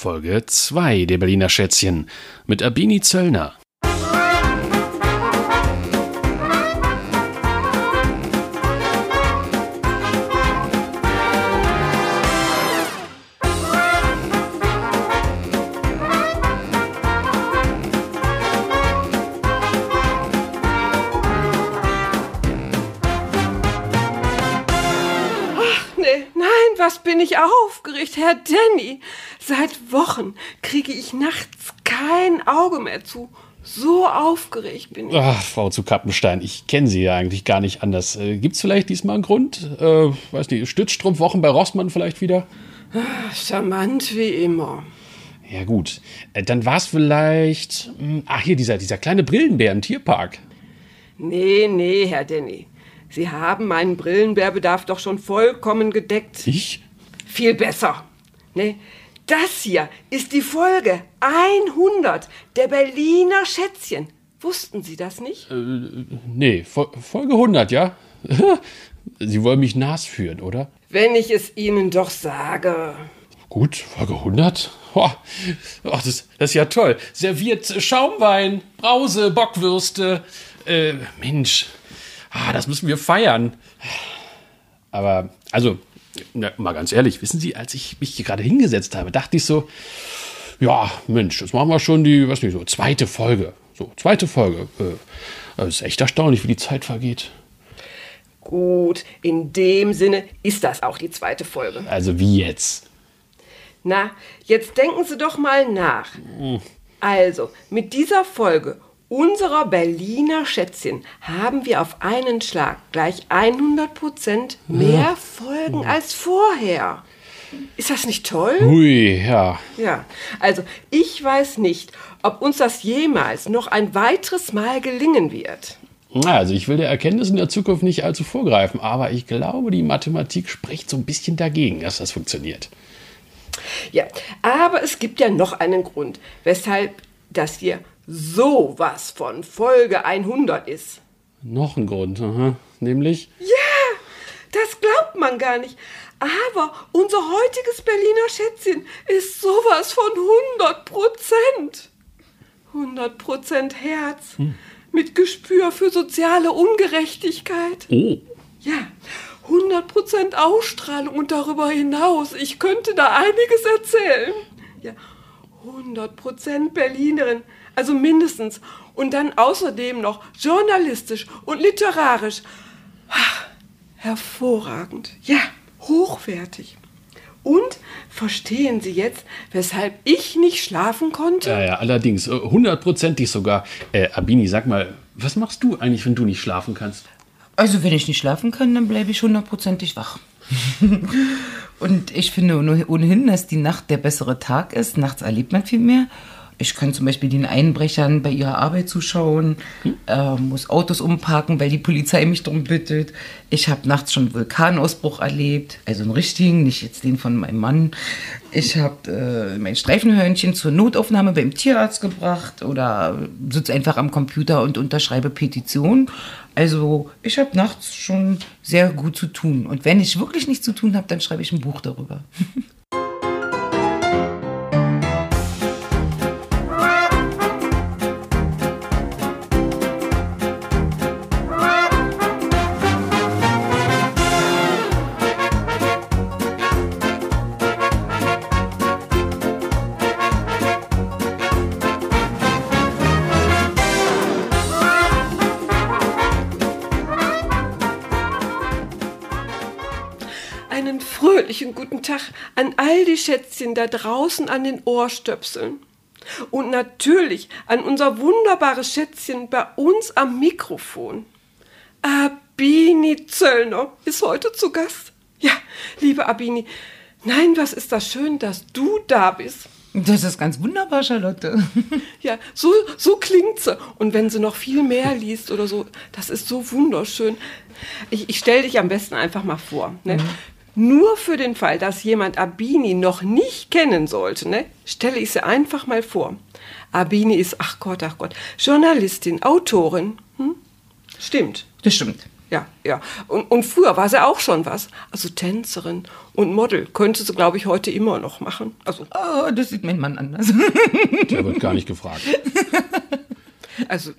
Folge 2 der Berliner Schätzchen mit Abini Zöllner. Bin ich aufgeregt, Herr Danny. Seit Wochen kriege ich nachts kein Auge mehr zu. So aufgeregt bin ich. Ach, Frau zu Kappenstein, ich kenne Sie ja eigentlich gar nicht anders. Äh, Gibt's vielleicht diesmal einen Grund? Äh, weiß nicht, Stützstrumpfwochen bei Rossmann vielleicht wieder? Charmant wie immer. Ja gut, äh, dann war's vielleicht... hm, Ach, hier, dieser, dieser kleine Brillenbär im Tierpark. Nee, nee, Herr Danny. Sie haben meinen Brillenbärbedarf doch schon vollkommen gedeckt. Ich? Viel besser. Nee, das hier ist die Folge 100 der Berliner Schätzchen. Wussten Sie das nicht? Nee, Fol- Folge 100, ja? Sie wollen mich nass führen, oder? Wenn ich es Ihnen doch sage. Gut, Folge 100. Boah, ach, das, das ist ja toll. Serviert Schaumwein, Brause, Bockwürste. Äh, Mensch, ah, das müssen wir feiern. Aber, also, na, mal ganz ehrlich, wissen Sie, als ich mich hier gerade hingesetzt habe, dachte ich so, ja, Mensch, jetzt machen wir schon die, was nicht so, zweite Folge. So, zweite Folge. Äh, das ist echt erstaunlich, wie die Zeit vergeht. Gut, in dem Sinne ist das auch die zweite Folge. Also, wie jetzt? Na, jetzt denken Sie doch mal nach. Also, mit dieser Folge unserer Berliner Schätzchen haben wir auf einen Schlag gleich 100% mehr Folgen als vorher. Ist das nicht toll? Hui, ja. Ja, also ich weiß nicht, ob uns das jemals noch ein weiteres Mal gelingen wird. Na, Also ich will der Erkenntnis in der Zukunft nicht allzu vorgreifen, aber ich glaube, die Mathematik spricht so ein bisschen dagegen, dass das funktioniert. Ja, aber es gibt ja noch einen Grund, weshalb das hier sowas von Folge 100 ist. Noch ein Grund, aha. nämlich Ja, das glaubt man gar nicht. Aber unser heutiges Berliner Schätzchen ist sowas von 100 Prozent. 100 Prozent Herz. Mit Gespür für soziale Ungerechtigkeit. oh, Ja, 100% Ausstrahlung und darüber hinaus. Ich könnte da einiges erzählen. Ja, 100% Berlinerin, also mindestens. Und dann außerdem noch journalistisch und literarisch. Ach, hervorragend. Ja, hochwertig. Und verstehen Sie jetzt, weshalb ich nicht schlafen konnte? ja, ja, allerdings, äh, hundertprozentig sogar. Äh, Abini, sag mal, was machst du eigentlich, wenn du nicht schlafen kannst? Also wenn ich nicht schlafen kann, dann bleibe ich hundertprozentig wach. Und ich finde ohne- ohnehin, dass die Nacht der bessere Tag ist. Nachts erlebt man viel mehr. Ich kann zum Beispiel den Einbrechern bei ihrer Arbeit zuschauen, äh, muss Autos umparken, weil die Polizei mich darum bittet. Ich habe nachts schon einen Vulkanausbruch erlebt, also einen richtigen, nicht jetzt den von meinem Mann. Ich habe äh, mein Streifenhörnchen zur Notaufnahme beim Tierarzt gebracht oder sitze einfach am Computer und unterschreibe Petitionen. Also ich habe nachts schon sehr gut zu tun. Und wenn ich wirklich nichts zu tun habe, dann schreibe ich ein Buch darüber. Tag an all die Schätzchen da draußen an den Ohrstöpseln. Und natürlich an unser wunderbares Schätzchen bei uns am Mikrofon. Abini Zöllner ist heute zu Gast. Ja, liebe Abini, nein, was ist das schön, dass du da bist. Das ist ganz wunderbar, Charlotte. Ja, so, so klingt sie. Und wenn sie noch viel mehr liest oder so, das ist so wunderschön. Ich, ich stelle dich am besten einfach mal vor. Ne? Nur für den Fall, dass jemand Abini noch nicht kennen sollte, ne, stelle ich sie einfach mal vor. Abini ist, ach Gott, ach Gott, Journalistin, Autorin. Hm? Stimmt. Das stimmt. Ja, ja. Und, und früher war sie auch schon was. Also Tänzerin und Model könnte sie, glaube ich, heute immer noch machen. Also, Oh, das sieht mein Mann anders. Der wird gar nicht gefragt. also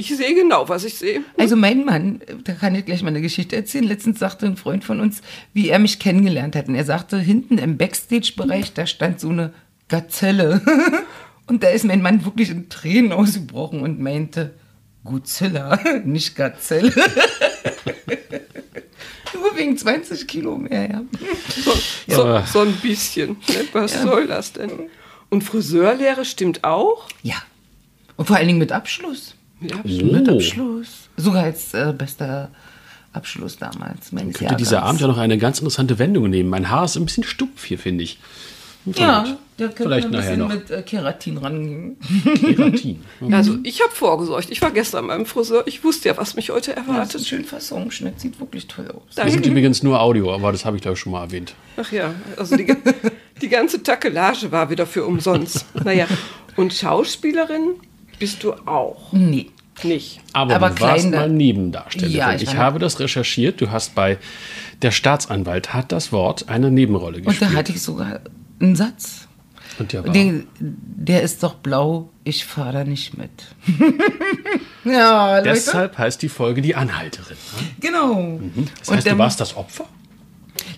ich sehe genau, was ich sehe. Also mein Mann, da kann ich gleich mal eine Geschichte erzählen. Letztens sagte ein Freund von uns, wie er mich kennengelernt hat. Und er sagte, hinten im Backstage-Bereich, da stand so eine Gazelle. Und da ist mein Mann wirklich in Tränen ausgebrochen und meinte, Godzilla, nicht Gazelle. Nur wegen 20 Kilo mehr, ja. So, so, Ja. so ein bisschen. Ne? Was soll das denn? Und Friseurlehre stimmt auch? Ja. Und vor allen Dingen mit Abschluss. Ja. Mit Oh. Abschluss. Sogar als äh, bester Abschluss damals. meines Könnte dieser Jahrgangs. Abend ja noch eine ganz interessante Wendung nehmen. Mein Haar ist ein bisschen stumpf hier, finde ich. Ja, Vielleicht. der könnte Vielleicht ein nachher bisschen noch. mit äh, Keratin rangehen. Keratin. Also ich habe vorgesorgt. Ich war gestern beim Friseur. Ich wusste ja, was mich heute Das ist erwartet. schön Fassungsschnitt, sieht wirklich toll aus. Wir sind übrigens nur Audio, aber das habe ich glaube ich schon mal erwähnt. Ach ja, also die, die ganze Takelage war wieder für umsonst. Naja, und Schauspielerin bist du auch Nee. nicht. Aber, Aber du warst mal Nebendarstellerin. Ja, ich ich habe das recherchiert. Du hast bei Der Staatsanwalt hat das Wort eine Nebenrolle Und gespielt. da hatte ich sogar einen Satz. Und der war, Der, der ist doch blau, ich fahre da nicht mit. ja, Leute. Deshalb heißt die Folge Die Anhalterin. ne? Genau. Das heißt, ähm, du warst das Opfer?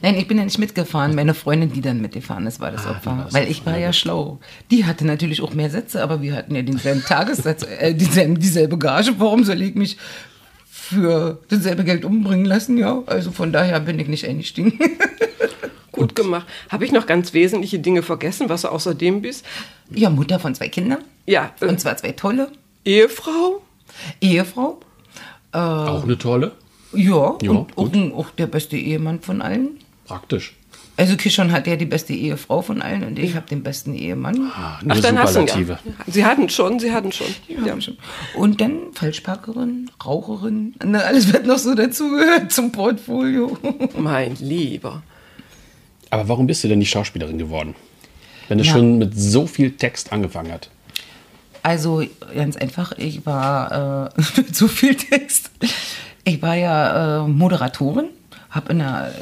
Nein, ich bin ja nicht mitgefahren. Meine Freundin, die dann mitgefahren ist, war das Ah, Opfer. Weil ich war ja schlau. Die hatte natürlich auch mehr Sätze, aber wir hatten ja denselben Tagessatz, äh, dieselbe, dieselbe Gage. Warum soll ich mich für dasselbe Geld umbringen lassen? Ja, also von daher bin ich nicht eingestiegen. Gut gemacht. Habe ich noch ganz wesentliche Dinge vergessen, was du außerdem bist? ja, Mutter von zwei Kindern. Ja, äh, Und zwar zwei tolle. Ehefrau? Ehefrau. Auch eine tolle? Ja, Ja, und auch, auch der beste Ehemann von allen. Praktisch. Also Kishon hat ja die beste Ehefrau von allen und ich habe den besten Ehemann. Ah, Ach, dann hast du ja. Sie hatten schon, sie hatten schon. Ja. Und dann Falschparkerin, Raucherin, ne, alles wird noch so dazugehört zum Portfolio. Mein Lieber. Aber warum bist du denn nicht Schauspielerin geworden? Wenn es Ja. schon mit so viel Text angefangen hat. Also ganz einfach, ich war äh, mit so viel Text. Ich war ja äh, Moderatorin, habe in, der-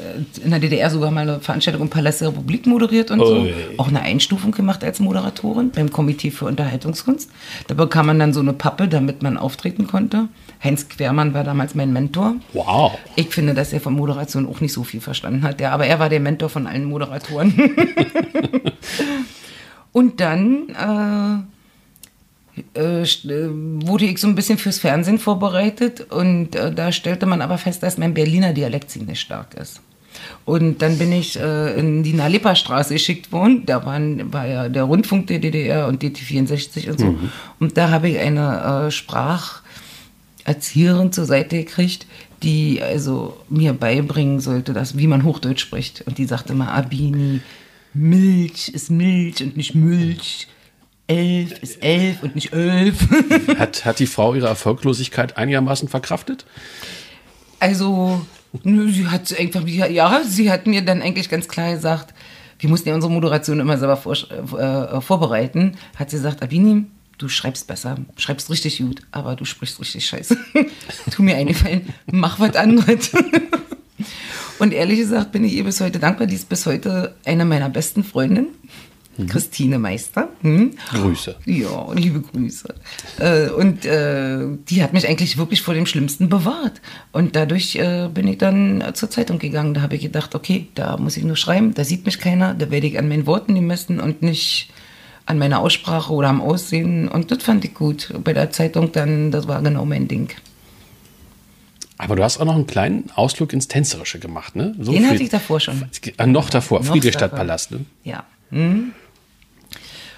in der DDR sogar mal eine Veranstaltung im Palast der Republik moderiert und so. Ui. Auch eine Einstufung gemacht als Moderatorin beim Komitee für Unterhaltungskunst. Da bekam man dann so eine Pappe, damit man auftreten konnte. Heinz Quermann war damals mein Mentor. Wow. Ich finde, dass er von Moderation auch nicht so viel verstanden hat. Ja, aber er war der Mentor von allen Moderatoren. Und dann äh, äh, wurde ich so ein bisschen fürs Fernsehen vorbereitet und äh, da stellte man aber fest, dass mein Berliner Dialekt ziemlich stark ist. Und dann bin ich äh, in die Nalepa-Straße geschickt worden. Da waren, war ja der Rundfunk der DDR und DT64 und so. Und da habe ich eine äh, Spracherzieherin zur Seite gekriegt, die also mir beibringen sollte, dass, wie man Hochdeutsch spricht. Und die sagte immer, Abini, Milch ist Milch und nicht Milch. Elf ist elf und nicht elf. Hat, hat die Frau ihre Erfolglosigkeit einigermaßen verkraftet? Also, nö, sie hat einfach, ja, sie hat mir dann eigentlich ganz klar gesagt, wir mussten ja unsere Moderation immer selber vor, äh, vorbereiten, hat sie gesagt, Abini, du schreibst besser, schreibst richtig gut, aber du sprichst richtig scheiße. tu mir einen Gefallen, mach was anderes. Und ehrlich gesagt bin ich ihr bis heute dankbar, die ist bis heute eine meiner besten Freundinnen. Christine Meister. Hm? Grüße. Ja, liebe Grüße. Äh, und äh, die hat mich eigentlich wirklich vor dem Schlimmsten bewahrt. Und dadurch äh, bin ich dann äh, zur Zeitung gegangen. Da habe ich gedacht, okay, da muss ich nur schreiben, da sieht mich keiner, da werde ich an meinen Worten gemessen und nicht an meiner Aussprache oder am Aussehen. Und das fand ich gut. Bei der Zeitung dann, das war genau mein Ding. Aber du hast auch noch einen kleinen Ausflug ins Tänzerische gemacht, ne? So Den viel- hatte ich davor schon. Ah, noch davor, Noch Friedrichstadtpalast, ne? Ja. Hm.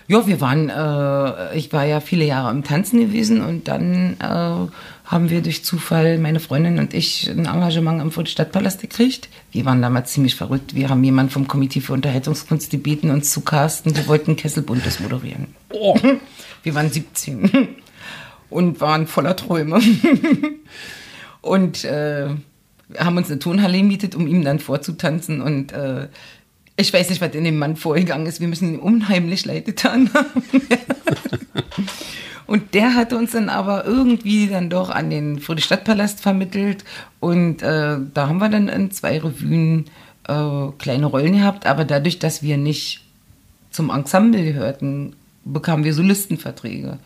Ja, wir waren, äh, ich war ja viele Jahre im Tanzen gewesen und dann äh, haben wir durch Zufall, meine Freundin und ich, ein Engagement am Stadtpalast gekriegt. Wir waren damals ziemlich verrückt. Wir haben jemanden vom Komitee für Unterhaltungskunst gebeten, uns zu casten. Wir wollten Kesselbuntes moderieren. Oh. Wir waren 17 und waren voller Träume. und äh, haben uns eine Turnhalle gemietet, um ihm dann vorzutanzen. Und äh, ich weiß nicht, was in dem Mann vorgegangen ist. Wir müssen ihn unheimlich leid getan haben. und der hatte uns dann aber irgendwie dann doch an den Friedrichstadtpalast vermittelt. Und äh, da haben wir dann in zwei Revuen äh, kleine Rollen gehabt, aber dadurch, dass wir nicht zum Ensemble gehörten, bekamen wir Solistenverträge.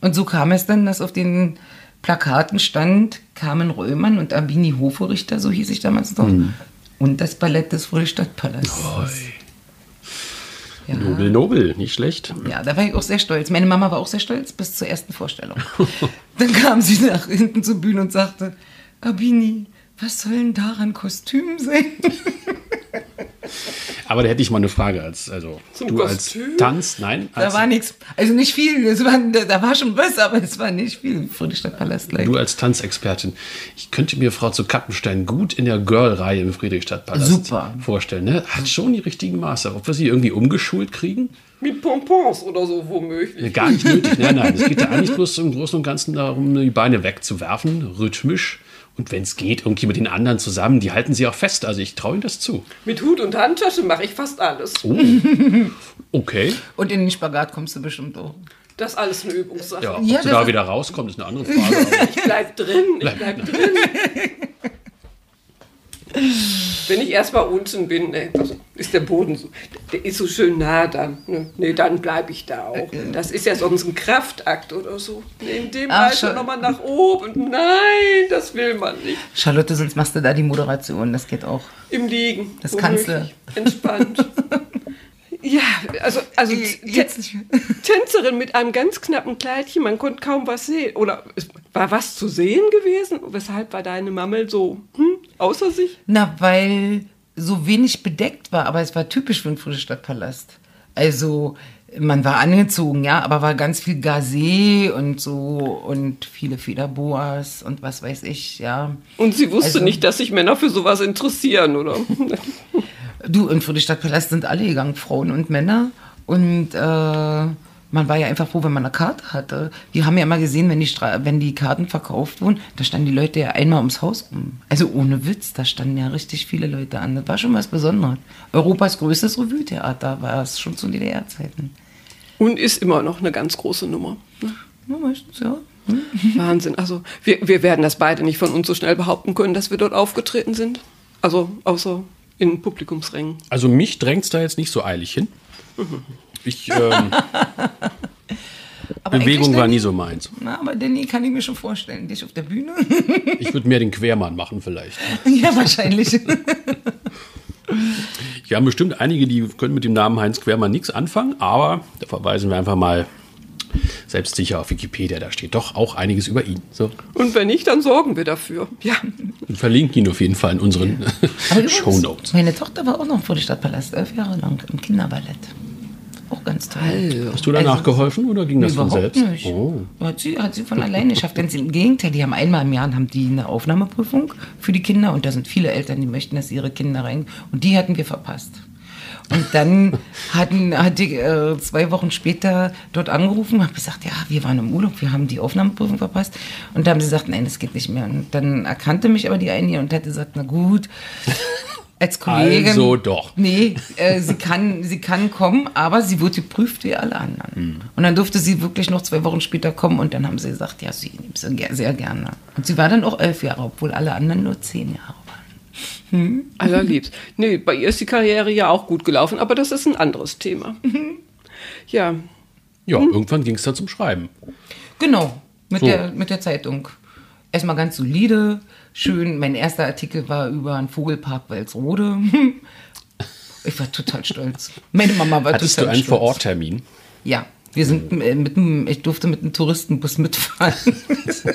Und so kam es dann, dass auf den Plakaten stand Carmen Röhrmann und Abini Hoferichter, so hieß ich damals noch, und das Ballett des Friedrichstadtpalasts. Ja. Nobel, nobel, nicht schlecht. Ja, da war ich auch sehr stolz. Meine Mama war auch sehr stolz bis zur ersten Vorstellung. Dann kam sie nach hinten zur Bühne und sagte, Abini, was soll denn daran Kostüm sein? Aber da hätte ich mal eine Frage als, also Zum du Kostüm? als Tanz, nein, Da als, war nichts, also nicht viel, es war, da war schon was, aber es war nicht viel. Friedrichstadtpalast gleich. du als Tanzexpertin. Ich könnte mir Frau zu Kappenstein gut in der Girl-Reihe im Friedrichstadtpalast Super. vorstellen. Ne? Hat schon die richtigen Maße. Ob wir sie irgendwie umgeschult kriegen? Mit Pompons oder so womöglich. Gar nicht nötig. Nein, nein. Es geht ja eigentlich bloß im Großen und Ganzen darum, die Beine wegzuwerfen, rhythmisch. Und wenn es geht, irgendwie mit den anderen zusammen, die halten sie auch fest. Also ich traue ihnen das zu. Mit Hut und Handtasche mache ich fast alles. Oh. Okay. Und in den Spagat kommst du bestimmt auch. Das ist alles eine Übungssache. Ja, ob Ja, das- da wieder rauskommt, ist eine andere Frage. Ich bleib drin, ich bleib drin. Wenn ich erstmal unten bin, ne, also ist der Boden so, der ist so schön nah dann. Ne, nee, dann bleibe ich da auch. Das ist ja sonst ein Kraftakt oder so. Nee, in dem Ach, Alter schon. nochmal nach oben. Nein, das will man nicht. Charlotte, sonst machst du da die Moderation, das geht auch. Im Liegen. Das kannst du. Entspannt. ja, also, also Jetzt nicht mehr. Tänzerin mit einem ganz knappen Kleidchen, man konnte kaum was sehen. Oder war was zu sehen gewesen? Weshalb war deine Mammel so hm, außer sich? Na, weil so wenig bedeckt war, aber es war typisch für den Friedrichstadtpalast. Also, man war angezogen, ja, aber war ganz viel Gazé und so und viele Federboas und was weiß ich, ja. Und sie wusste Also- nicht, dass sich Männer für sowas interessieren, oder? Du, im Friedrichstadtpalast sind alle gegangen, Frauen und Männer. Und äh, man war ja einfach froh, wenn man eine Karte hatte. Wir haben ja immer gesehen, wenn die, Stra wenn die Karten verkauft wurden, da standen die Leute ja einmal ums Haus rum. Also ohne Witz, da standen ja richtig viele Leute an. Das war schon was Besonderes. Europas größtes Revue-Theater war es schon zu DDR-Zeiten. Und ist immer noch eine ganz große Nummer. ne? Ja, meistens, ja. Wahnsinn. Also wir, wir werden das beide nicht von uns so schnell behaupten können, dass wir dort aufgetreten sind. Also außer in Publikumsrängen. Also mich drängt es da jetzt nicht so eilig hin. Ich, ähm, Bewegung war nie so meins. Na, aber Danny kann ich mir schon vorstellen. Dich auf der Bühne? Ich würde mehr den Quermann machen vielleicht. ja, wahrscheinlich. Wir haben bestimmt einige, die können mit dem Namen Heinz Quermann nichts anfangen, aber da verweisen wir einfach mal selbstsicher auf Wikipedia. Da steht doch auch einiges über ihn. So. Und wenn nicht, dann sorgen wir dafür. Ja. Und verlinken ihn auf jeden Fall in unseren Show Notes. Meine Tochter war auch noch vor der Stadtpalast, elf Jahre lang im Kinderballett. Auch ganz toll. Hast du danach Also- geholfen oder ging das von selbst? nicht. Oh. Hat, sie, hat sie von alleine geschafft. Ganz Im Gegenteil, die haben einmal im Jahr haben die eine Aufnahmeprüfung für die Kinder und da sind viele Eltern, die möchten, dass ihre Kinder rein. Und die hatten wir verpasst. Und dann hatten, hatte ich äh, zwei Wochen später dort angerufen, habe gesagt, ja, wir waren im Urlaub, wir haben die Aufnahmeprüfung verpasst. Und da haben sie gesagt, nein, das geht nicht mehr. Und dann erkannte mich aber die eine und hat gesagt, na gut, als Kollegin. Also doch. Nee, äh, sie, kann, sie kann kommen, aber sie wird geprüft wie alle anderen. Hm. Und dann durfte sie wirklich noch zwei Wochen später kommen und dann haben sie gesagt, ja, sie nimmt sie sehr gerne. Und sie war dann auch elf Jahre, obwohl alle anderen nur zehn Jahre waren. Allerliebst. Nee, bei ihr ist die Karriere ja auch gut gelaufen, aber das ist ein anderes Thema. Ja, Ja, irgendwann ging es dann zum Schreiben. Genau, mit, So. der, mit der Zeitung. Erstmal ganz solide, schön. Mein erster Artikel war über einen Vogelpark Walsrode. Ich war total stolz. Meine Mama war Hattest du total einen stolz. Vororttermin? Ja, wir sind äh, mit dem, ich durfte mit einem Touristenbus mitfahren.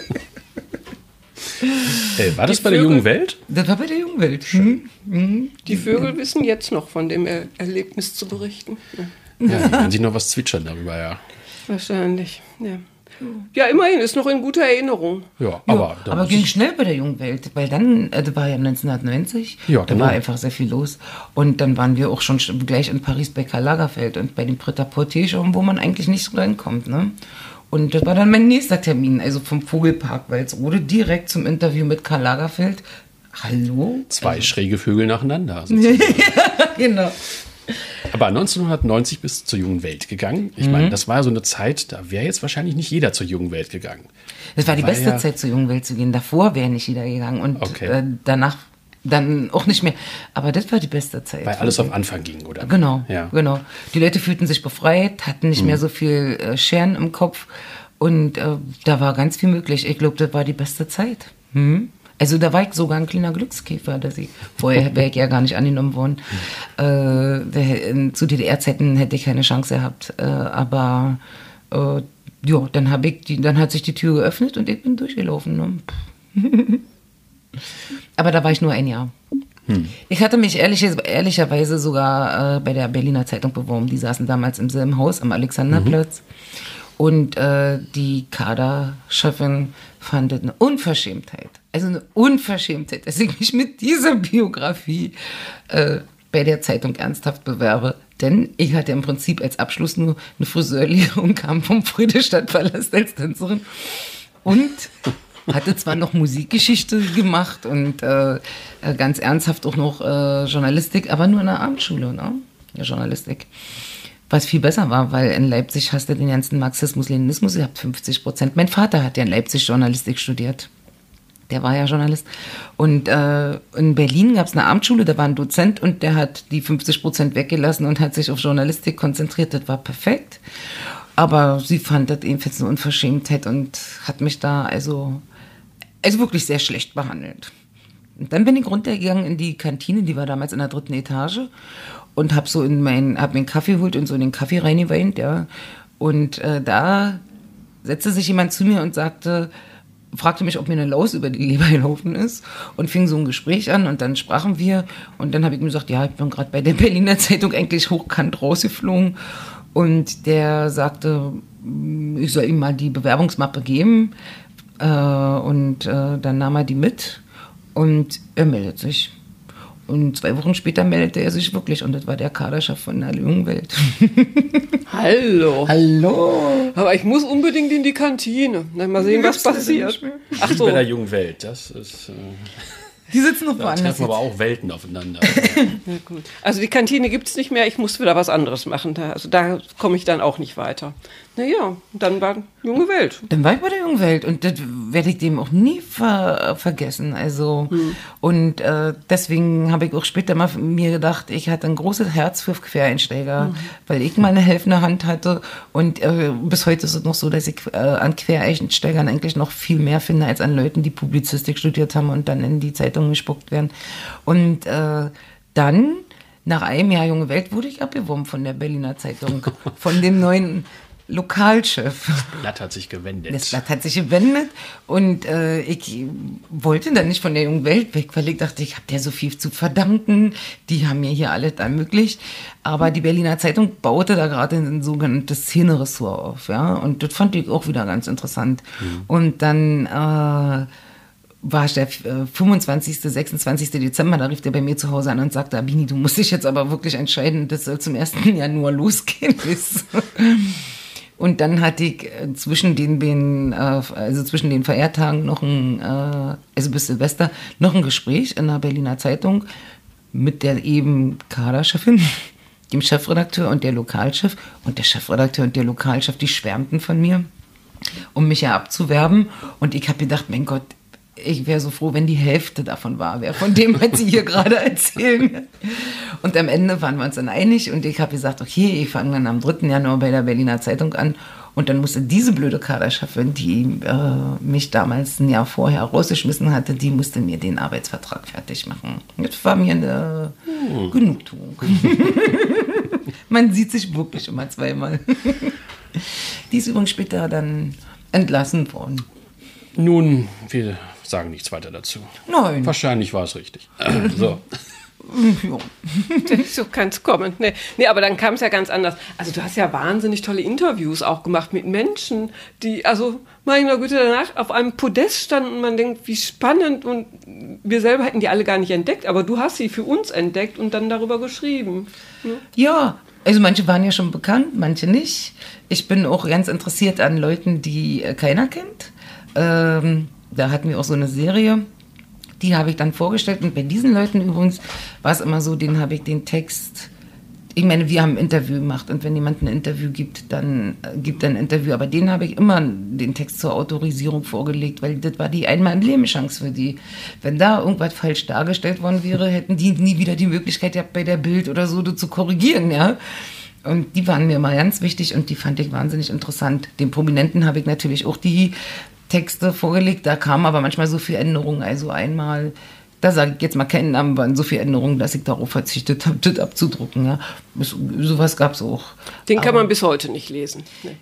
Äh, war das Die bei der Vögel- jungen Welt? Das war bei der Jungwelt. Hm? die Vögel wissen jetzt noch von dem er Erlebnis zu berichten. Ja, Ja, werden sich noch was zwitschern darüber, ja. wahrscheinlich. Ja. ja, immerhin ist noch in guter Erinnerung. Ja, Aber, aber, da aber ging schnell bei der Jungwelt, weil dann, äh, das war ja 1990, Ja, da genau. war einfach sehr viel los. Und dann waren wir auch schon sch- gleich in Paris bei Karl Lagerfeld und bei dem Pret-à-Porter schon, wo man eigentlich nicht so reinkommt. Ne? Und das war dann mein nächster Termin, also vom Vogelpark Walsrode direkt zum Interview mit Karl Lagerfeld. Hallo? zwei schräge Vögel nacheinander. Also, genau. Aber 1990 bist du zur jungen Welt gegangen. Ich Mhm. meine, das war so eine Zeit, da wäre jetzt wahrscheinlich nicht jeder zur jungen Welt gegangen. Das war die War beste ja- Zeit, zur jungen Welt zu gehen. Davor wäre nicht jeder gegangen und Okay. äh, danach dann auch nicht mehr. Aber das war die beste Zeit. Weil alles auf Anfang ging, oder? Genau, Ja. genau. Die Leute fühlten sich befreit, hatten nicht Mhm. mehr so viel äh, Scheren im Kopf und äh, da war ganz viel möglich. Ich glaube, das war die beste Zeit. Hm? Also da war ich sogar ein kleiner Glückskäfer, dass ich vorher wäre ich ja gar nicht angenommen worden. Äh, der- in- zu DDR-Zeiten hätte ich keine Chance gehabt, äh, aber äh, ja, dann habe ich die, dann hat sich die Tür geöffnet und ich bin durchgelaufen. Ne? aber da war ich nur ein Jahr. Ich hatte mich ehrlich, ehrlicherweise sogar äh, bei der Berliner Zeitung beworben. Die saßen damals im selben Haus am Alexanderplatz. Und äh, die Kaderchefin fand eine Unverschämtheit. Also eine Unverschämtheit, dass ich mich mit dieser Biografie äh, bei der Zeitung ernsthaft bewerbe. Denn ich hatte im Prinzip als Abschluss nur eine Friseurlehre und kam vom Friedestadtpalast als Tänzerin. Und hatte zwar noch Musikgeschichte gemacht und äh, äh, ganz ernsthaft auch noch äh, Journalistik, aber nur in der Abendschule, ne? Ja, Journalistik. Was viel besser war, weil in Leipzig hast du den ganzen Marxismus, Leninismus, ihr habt 50 Prozent. Mein Vater hat ja in Leipzig Journalistik studiert. Der war ja Journalist. Und äh, in Berlin gab es eine Abendschule, da war ein Dozent und der hat die 50 Prozent weggelassen und hat sich auf Journalistik konzentriert. Das war perfekt. Aber sie fand das ebenfalls eine Unverschämtheit und hat mich da also, also wirklich sehr schlecht behandelt. Und dann bin ich runtergegangen in die Kantine, die war damals in der dritten Etage und hab so in mein, hab mir einen Kaffee geholt und so in den Kaffee reingeweint, ja. Und äh, da setzte sich jemand zu mir und sagte, fragte mich, ob mir eine Laus über die Leber gelaufen ist und fing so ein Gespräch an und dann sprachen wir und dann habe ich ihm gesagt, ja, ich bin gerade bei der Berliner Zeitung eigentlich hochkant rausgeflogen und der sagte, ich soll ihm mal die Bewerbungsmappe geben äh, und äh, dann nahm er die mit und er meldet sich. Und zwei Wochen später meldete er sich wirklich und das war der Kaderchef von der jungen Welt. Hallo. Hallo! Aber ich muss unbedingt in die Kantine. Na, mal sehen, was passiert. Ach so. Bei der jungen Welt, das ist. Äh, Die sitzen noch da woanders. treffen aber auch Welten aufeinander. Ja, gut. Also die Kantine gibt es nicht mehr, ich muss wieder was anderes machen. Da, also da komme ich dann auch nicht weiter. Naja, dann war junge Welt. Dann war ich bei der jungen Welt und das werde ich dem auch nie ver vergessen. Also und äh, deswegen habe ich auch später mal mir gedacht, ich hatte ein großes Herz für Quereinsteiger, weil ich mal eine helfende Hand hatte und äh, bis heute ist es noch so, dass ich äh, an Quereinsteigern eigentlich noch viel mehr finde als an Leuten, die Publizistik studiert haben und dann in die Zeitung gespuckt werden. Und äh, dann nach einem Jahr junge Welt wurde ich abgeworben von der Berliner Zeitung, von dem neuen Lokalchef. Blatt hat sich gewendet. Das Blatt hat sich gewendet und äh, ich wollte dann nicht von der jungen Welt weg, weil ich dachte, ich habe der so viel zu verdanken. Die haben mir hier alles ermöglicht. Aber die Berliner Zeitung baute da gerade ein sogenanntes Szeneressort auf, ja. Und das fand ich auch wieder ganz interessant. Und dann äh, war es der äh, 25., 26. Dezember, da rief der bei mir zu Hause an und sagte, Abini, du musst dich jetzt aber wirklich entscheiden, das soll zum 1. Januar losgehen. Und dann hatte ich äh, zwischen den, den äh, also zwischen den Feiertagen noch ein, äh, also bis Silvester, noch ein Gespräch in der Berliner Zeitung mit der eben Kaderchefin, dem Chefredakteur und der Lokalchef. Und der Chefredakteur und der Lokalchef, die schwärmten von mir, um mich ja abzuwerben. Und ich habe gedacht, mein Gott, ich wäre so froh, wenn die Hälfte davon wahr wäre, von dem, was sie hier gerade erzählen. Und am Ende waren wir uns dann einig und ich habe gesagt, okay, ich fange dann am 3. Januar bei der Berliner Zeitung an. Und dann musste diese blöde Kaderchefin, die äh, mich damals ein Jahr vorher rausgeschmissen hatte, die musste mir den Arbeitsvertrag fertig machen. Das war mir eine Genugtuung. Man sieht sich wirklich immer zweimal. die ist übrigens später dann entlassen worden. Nun, wir sagen nichts weiter dazu. Nein. Wahrscheinlich war es richtig. so. Ja. So kann es kommen. Nee, nee, aber dann kam es ja ganz anders. Also du hast ja wahnsinnig tolle Interviews auch gemacht mit Menschen, die, also meine Güte, danach auf einem Podest standen und man denkt, wie spannend und wir selber hätten die alle gar nicht entdeckt, aber du hast sie für uns entdeckt und dann darüber geschrieben. Ja, also manche waren ja schon bekannt, manche nicht. Ich bin auch ganz interessiert an Leuten, die äh, keiner kennt. Ähm, da hatten wir auch so eine Serie, die habe ich dann vorgestellt. Und bei diesen Leuten übrigens war es immer so, denen habe ich den Text ich meine, wir haben ein Interview gemacht und wenn jemand ein Interview gibt, dann äh, gibt er ein Interview. Aber denen habe ich immer den Text zur Autorisierung vorgelegt, weil das war die einmal im Leben Chance für die. Wenn da irgendwas falsch dargestellt worden wäre, hätten die nie wieder die Möglichkeit gehabt, bei der Bild oder so das zu korrigieren, ja. Und die waren mir mal ganz wichtig und die fand ich wahnsinnig interessant. Den Prominenten habe ich natürlich auch die Texte vorgelegt. Da kamen aber manchmal so viele Änderungen. Also einmal da sage ich jetzt mal keinen Namen, waren so viele Änderungen, dass ich darauf verzichtet habe, das abzudrucken. Ja. So, sowas gab es auch. Den kann Aber man bis heute nicht lesen. Nee.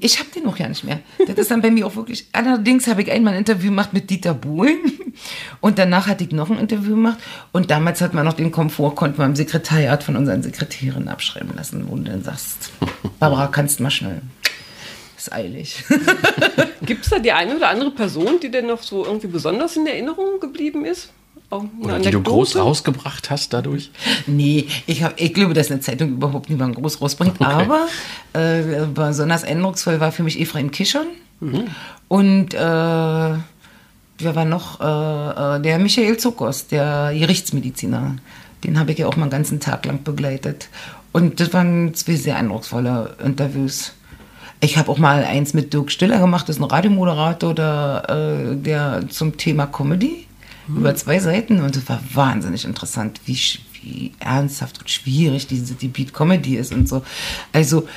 Ich habe den noch ja nicht mehr. Das ist dann bei mir auch wirklich. Allerdings habe ich einmal ein Interview gemacht mit Dieter Bohlen und danach hatte ich noch ein Interview gemacht und damals hat man noch den Komfort, konnte man im Sekretariat von unseren Sekretärinnen abschreiben lassen, wo du dann sagst, Barbara, kannst mal schnell. Ist eilig. Gibt es da die eine oder andere Person, die denn noch so irgendwie besonders in Erinnerung geblieben ist? Oder die du groß rausgebracht hast dadurch? Nee, ich, hab, ich glaube, dass eine Zeitung überhaupt niemand groß rausbringt. Okay. Aber äh, besonders eindrucksvoll war für mich Ephraim Kischon. Mhm. Und äh, wer war noch? Äh, äh, der Michael Zuckers, der Gerichtsmediziner. Den habe ich ja auch mal einen ganzen Tag lang begleitet. Und das waren zwei sehr eindrucksvolle Interviews. Ich habe auch mal eins mit Dirk Stiller gemacht, das ist ein Radiomoderator, der, äh, der zum Thema Comedy über zwei Seiten und es war wahnsinnig interessant, wie, wie ernsthaft und schwierig diese die Beat Comedy ist und so. Also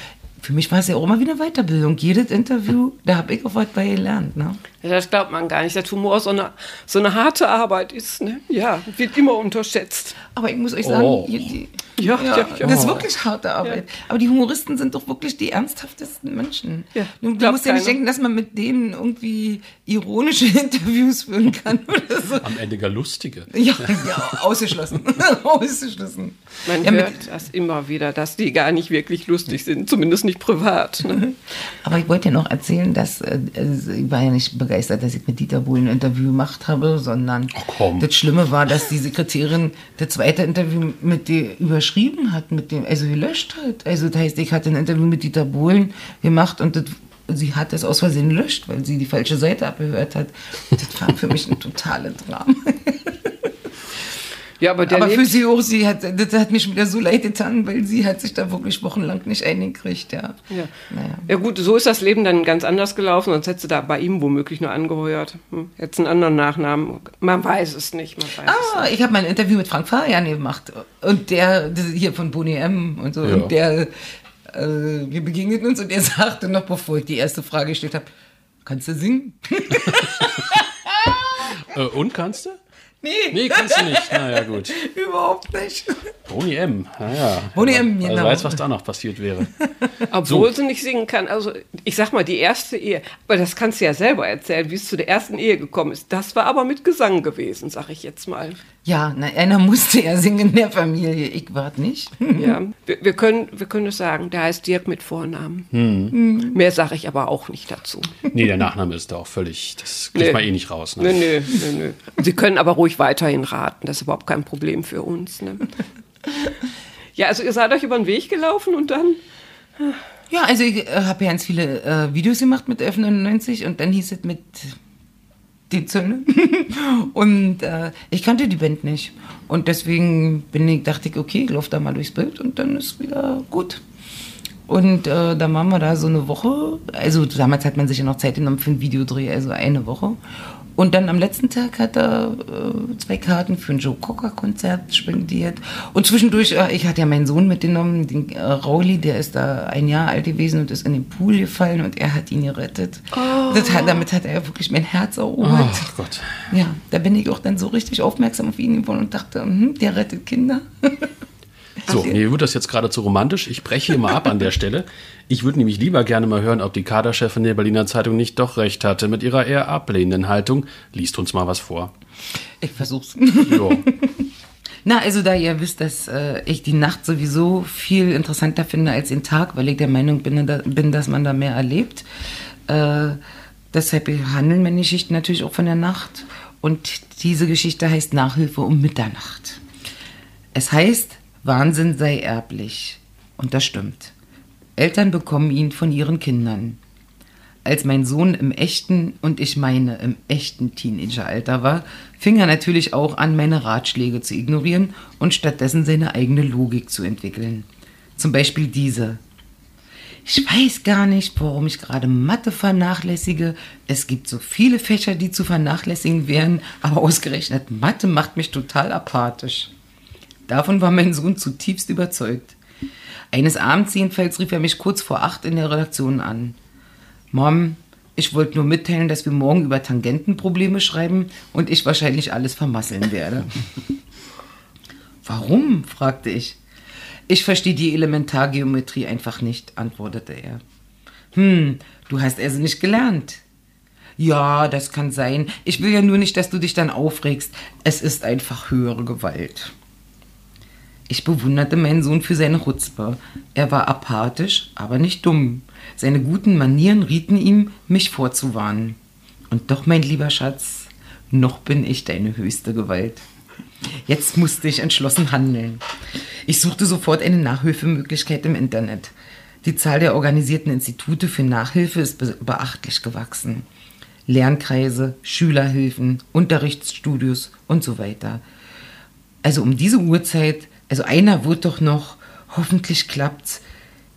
für mich war es ja auch immer wieder Weiterbildung. Jedes Interview, da habe ich auch was bei gelernt. Ne? Ja, das glaubt man gar nicht, dass Humor so eine, so eine harte Arbeit ist. Ne? Ja, wird immer unterschätzt. Aber ich muss euch sagen, oh. die, ja, ja, ja, ja, das ist wirklich harte Arbeit. Aber die Humoristen sind doch wirklich die ernsthaftesten Menschen. Ja, du, du musst ja nicht denken, dass man mit denen irgendwie ironische Interviews führen kann oder so. Am Ende gar lustige. Ja, ja ausgeschlossen. ausgeschlossen. Man hört das immer wieder, dass die gar nicht wirklich lustig sind, zumindest nicht privat. Ne? Aber ich wollte ja noch erzählen, dass äh, also ich war ja nicht begeistert, dass ich mit Dieter Bohlen ein Interview gemacht habe, sondern oh, das Schlimme war, dass die Sekretärin das zweite Interview mit dir überschrieben hat, mit dem, also gelöscht hat. Also das heißt, ich hatte ein Interview mit Dieter Bohlen gemacht und das, sie hat es aus Versehen gelöscht, weil sie die falsche Seite abgehört hat. Das war für mich ein totales Drama. Ja, aber, aber für sie auch, sie hat, das hat mich wieder so leid getan, weil sie hat sich da wirklich wochenlang nicht eingekriegt, ja. Ja. Naja. ja gut, so ist das Leben dann ganz anders gelaufen, sonst hättest du da bei ihm womöglich nur angeheuert. Hm. Jetzt einen anderen Nachnamen. Man weiß es nicht. Man weiß ah, ich habe mein Interview mit Frank Farian gemacht und der, hier von Boni M und so, ja. und der, äh, wir begegneten uns und er sagte noch, bevor ich die erste Frage gestellt habe, kannst du singen? äh, und kannst du? Nee. Nee, kannst du nicht. Naja, gut. Überhaupt nicht. Boni M. Naja. Boni M, genau. Also weiß, was da noch passiert wäre. Obwohl so. sie nicht singen kann. Also, ich sag mal, die erste Ehe. Aber das kannst du ja selber erzählen, wie es zu der ersten Ehe gekommen ist. Das war aber mit Gesang gewesen, sag ich jetzt mal. Ja, na, einer musste ja singen in der Familie. Ich war nicht. ja, wir, wir, können, wir können es sagen. Der heißt Dirk mit Vornamen. Hm. Mehr sage ich aber auch nicht dazu. Nee, der Nachname ist da auch völlig. Das kriegt nee. man eh nicht raus. Ne? Nee, nee, nee, nee. Sie können aber ruhig ruhig weiterhin raten. Das ist überhaupt kein Problem für uns. Ne? ja, also ihr seid euch über den Weg gelaufen und dann. Ja, also ich äh, habe ja ganz viele äh, Videos gemacht mit F99 und dann hieß es mit die Zölle. und äh, ich kannte die Band nicht. Und deswegen bin ich, dachte ich, okay, ich laufe da mal durchs Bild und dann ist wieder gut. Und äh, dann waren wir da so eine Woche. Also damals hat man sich ja noch Zeit genommen für einen Videodreh, also eine Woche. Und dann am letzten Tag hat er äh, zwei Karten für ein Joe Cocker-Konzert spendiert. Und zwischendurch, äh, ich hatte ja meinen Sohn mitgenommen, den äh, Rauli, der ist da ein Jahr alt gewesen und ist in den Pool gefallen und er hat ihn gerettet. Oh. Hat, damit hat er wirklich mein Herz erobert. Oh Gott. Ja, da bin ich auch dann so richtig aufmerksam auf ihn geworden und dachte, hm, der rettet Kinder. So, mir wird das jetzt gerade zu romantisch. Ich breche immer ab an der Stelle. Ich würde nämlich lieber gerne mal hören, ob die Kaderchefin der Berliner Zeitung nicht doch recht hatte mit ihrer eher ablehnenden Haltung. Liest uns mal was vor. Ich versuch's. Jo. Na, also da ihr wisst, dass äh, ich die Nacht sowieso viel interessanter finde als den Tag, weil ich der Meinung bin, da, bin dass man da mehr erlebt. Äh, deshalb handeln meine Geschichten natürlich auch von der Nacht. Und diese Geschichte heißt Nachhilfe um Mitternacht. Es heißt, Wahnsinn sei erblich. Und das stimmt. Eltern bekommen ihn von ihren Kindern. Als mein Sohn im echten und ich meine im echten Teenageralter war, fing er natürlich auch an, meine Ratschläge zu ignorieren und stattdessen seine eigene Logik zu entwickeln. Zum Beispiel diese. Ich weiß gar nicht, warum ich gerade Mathe vernachlässige. Es gibt so viele Fächer, die zu vernachlässigen wären, aber ausgerechnet Mathe macht mich total apathisch. Davon war mein Sohn zutiefst überzeugt. Eines Abends jedenfalls rief er mich kurz vor acht in der Redaktion an. Mom, ich wollte nur mitteilen, dass wir morgen über Tangentenprobleme schreiben und ich wahrscheinlich alles vermasseln werde. Warum? fragte ich. Ich verstehe die Elementargeometrie einfach nicht, antwortete er. Hm, du hast also nicht gelernt. Ja, das kann sein. Ich will ja nur nicht, dass du dich dann aufregst. Es ist einfach höhere Gewalt. Ich bewunderte meinen Sohn für seine Chutzpe. Er war apathisch, aber nicht dumm. Seine guten Manieren rieten ihm, mich vorzuwarnen. Und doch, mein lieber Schatz, noch bin ich deine höchste Gewalt. Jetzt musste ich entschlossen handeln. Ich suchte sofort eine Nachhilfemöglichkeit im Internet. Die Zahl der organisierten Institute für Nachhilfe ist beachtlich gewachsen. Lernkreise, Schülerhilfen, Unterrichtsstudios und so weiter. Also um diese Uhrzeit also einer wurde doch noch, hoffentlich klappt's.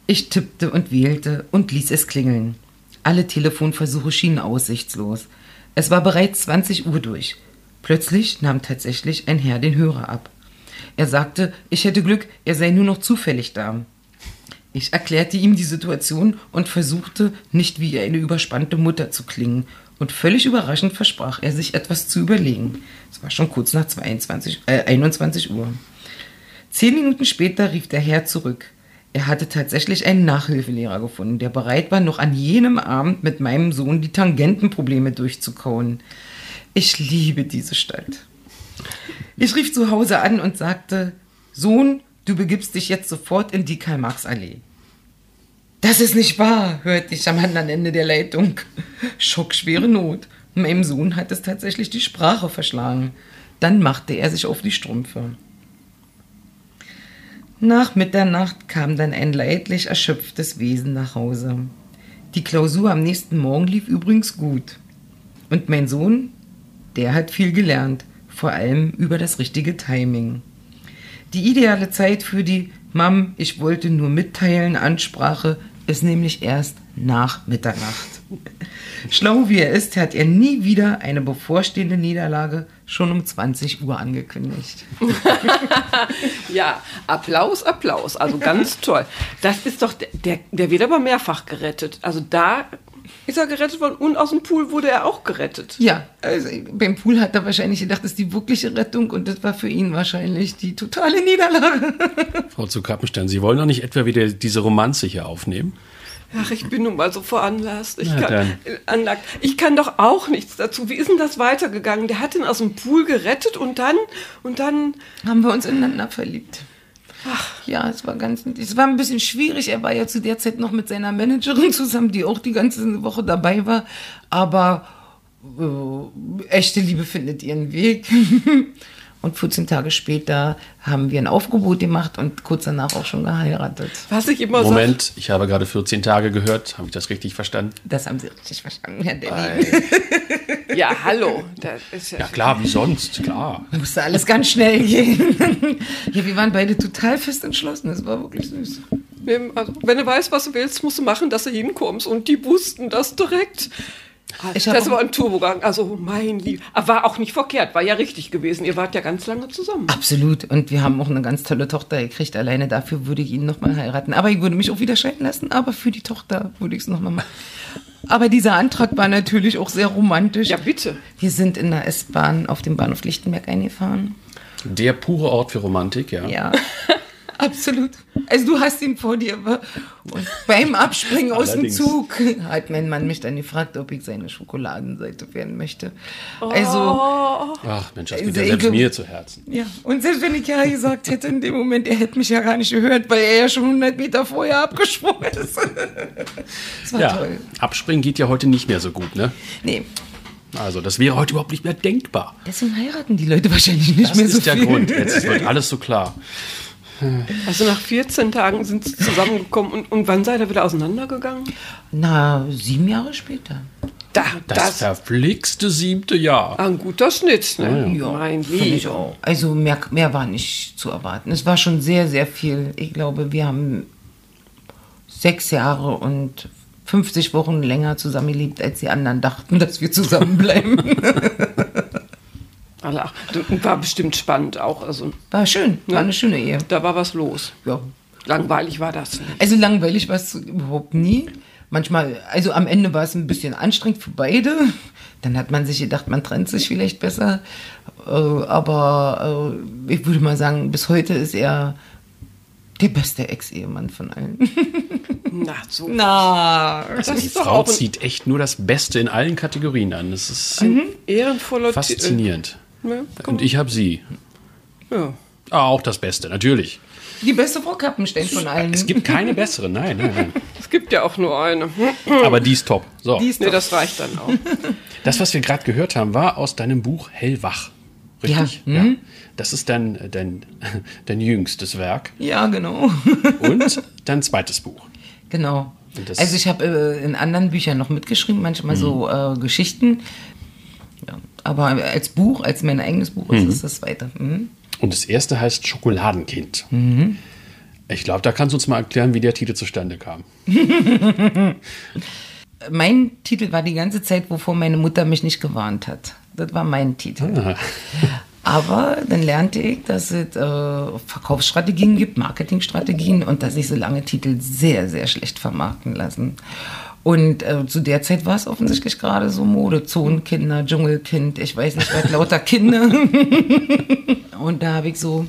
Ich tippte und wählte und ließ es klingeln. Alle Telefonversuche schienen aussichtslos. Es war bereits 20 Uhr durch. Plötzlich nahm tatsächlich ein Herr den Hörer ab. Er sagte, ich hätte Glück, er sei nur noch zufällig da. Ich erklärte ihm die Situation und versuchte, nicht wie eine überspannte Mutter zu klingen. Und völlig überraschend versprach er sich etwas zu überlegen. Es war schon kurz nach 22, äh, 21 Uhr. Zehn Minuten später rief der Herr zurück. Er hatte tatsächlich einen Nachhilfelehrer gefunden, der bereit war, noch an jenem Abend mit meinem Sohn die Tangentenprobleme durchzukauen. Ich liebe diese Stadt. Ich rief zu Hause an und sagte, Sohn, du begibst dich jetzt sofort in die Karl-Marx-Allee. Das ist nicht wahr, hörte ich am anderen Ende der Leitung. Schockschwere Not. Meinem Sohn hat es tatsächlich die Sprache verschlagen. Dann machte er sich auf die Strümpfe. Nach Mitternacht kam dann ein leidlich erschöpftes Wesen nach Hause. Die Klausur am nächsten Morgen lief übrigens gut. Und mein Sohn, der hat viel gelernt, vor allem über das richtige Timing. Die ideale Zeit für die Mam, ich wollte nur mitteilen Ansprache ist nämlich erst nach Mitternacht. Schlau wie er ist, hat er nie wieder eine bevorstehende Niederlage schon um 20 Uhr angekündigt. ja, Applaus, Applaus. Also ganz toll. Das ist doch, der, der wird aber mehrfach gerettet. Also da ist er gerettet worden und aus dem Pool wurde er auch gerettet. Ja, also beim Pool hat er wahrscheinlich gedacht, das ist die wirkliche Rettung und das war für ihn wahrscheinlich die totale Niederlage. Frau zu Kappenstein, Sie wollen doch nicht etwa wieder diese Romanze hier aufnehmen? Ach, ich bin nun mal so veranlasst. Ich, kann, anlagt. ich kann doch auch nichts dazu. Wie ist denn das weitergegangen? Der hat ihn aus dem Pool gerettet und dann, und dann. Haben wir uns ineinander verliebt. Ach. Ja, es war ganz, es war ein bisschen schwierig. Er war ja zu der Zeit noch mit seiner Managerin zusammen, die auch die ganze Woche dabei war. Aber äh, echte Liebe findet ihren Weg. Und 14 Tage später haben wir ein Aufgebot gemacht und kurz danach auch schon geheiratet. Was ich immer Moment, sag, ich habe gerade 14 Tage gehört. Habe ich das richtig verstanden? Das haben Sie richtig verstanden, Herr Danny. ja, hallo. Ja, ja, klar, wie sonst, klar. Musste alles ganz schnell gehen. ja, wir waren beide total fest entschlossen. Das war wirklich süß. Also, wenn du weißt, was du willst, musst du machen, dass du hinkommst. Und die wussten das direkt. Ich das war ein Turbogang, also mein Lieb. Aber war auch nicht verkehrt, war ja richtig gewesen. Ihr wart ja ganz lange zusammen. Absolut. Und wir haben auch eine ganz tolle Tochter gekriegt. Alleine dafür würde ich ihn nochmal heiraten. Aber ich würde mich auch wieder scheiden lassen. Aber für die Tochter würde ich es nochmal machen. Aber dieser Antrag war natürlich auch sehr romantisch. Ja, bitte. Wir sind in der S-Bahn auf dem Bahnhof Lichtenberg eingefahren. Der pure Ort für Romantik, ja. Ja. Absolut. Also du hast ihn vor dir. Und beim Abspringen aus dem Zug hat mein Mann mich dann gefragt, ob ich seine Schokoladenseite werden möchte. Also. Ach Mensch, das geht ja selbst mir zu Herzen. Ja, und selbst wenn ich ja gesagt hätte in dem Moment, er hätte mich ja gar nicht gehört, weil er ja schon 100 Meter vorher abgesprungen ist. das war ja, toll. Abspringen geht ja heute nicht mehr so gut, ne? Nee. Also das wäre heute überhaupt nicht mehr denkbar. Deswegen heiraten die Leute wahrscheinlich nicht das mehr so viel. Das ist der Grund. Jetzt wird alles so klar. Also nach 14 Tagen sind sie zusammengekommen und, und wann seid ihr wieder auseinandergegangen? Na, sieben Jahre später. Da, das, das verflixte siebte Jahr. Ein guter Schnitt, ne? Ja, mein Lieber. Also mehr, mehr war nicht zu erwarten. Es war schon sehr, sehr viel. Ich glaube, wir haben sechs Jahre und 50 Wochen länger zusammengelebt, als die anderen dachten, dass wir zusammenbleiben. Alle- War bestimmt spannend auch. Also, War schön, war Ja. eine schöne Ehe. da war was los. Ja. Langweilig war das nicht. Also langweilig war es überhaupt nie. Manchmal, also am Ende war es ein bisschen anstrengend für beide. Dann hat man sich gedacht, man trennt sich vielleicht besser. Äh, aber äh, ich würde mal sagen, bis heute ist er der beste Ex-Ehemann von allen. Na, so. Na, das Die ist doch Frau zieht echt nur das Beste in allen Kategorien an. Das ist ein ehrenvoller Titel. faszinierend. Ja, komm. Und ich habe sie. Ja. Ah, auch das Beste, natürlich. die beste Frau Kappenstein von allen. Es gibt keine bessere, nein, nein, nein. Es gibt ja auch nur eine. Aber die ist top. So, Die ist Nee, das reicht dann auch. das, was wir gerade gehört haben, war aus deinem Buch Hellwach. Richtig? Ja, mhm. Das ist dein, dein, dein jüngstes Werk. ja, genau. Und dein zweites Buch. Genau. Also ich habe äh, in anderen Büchern noch mitgeschrieben, manchmal so Mhm. äh, Geschichten. Aber als Buch, als mein eigenes Buch ist es das zweite. Mhm. Und das erste heißt Schokoladenkind. Mhm. Ich glaube, da kannst du uns mal erklären, wie der Titel zustande kam. Mein Titel war die ganze Zeit, wovor meine Mutter mich nicht gewarnt hat. Das war mein Titel. Ah. Aber dann lernte ich, dass es äh, Verkaufsstrategien gibt, Marketingstrategien und dass sich so lange Titel sehr, sehr schlecht vermarkten lassen. Und äh, zu der Zeit war es offensichtlich gerade so Mode. Zonenkinder, Dschungelkind, ich weiß nicht, was, lauter Kinder. und da habe ich so,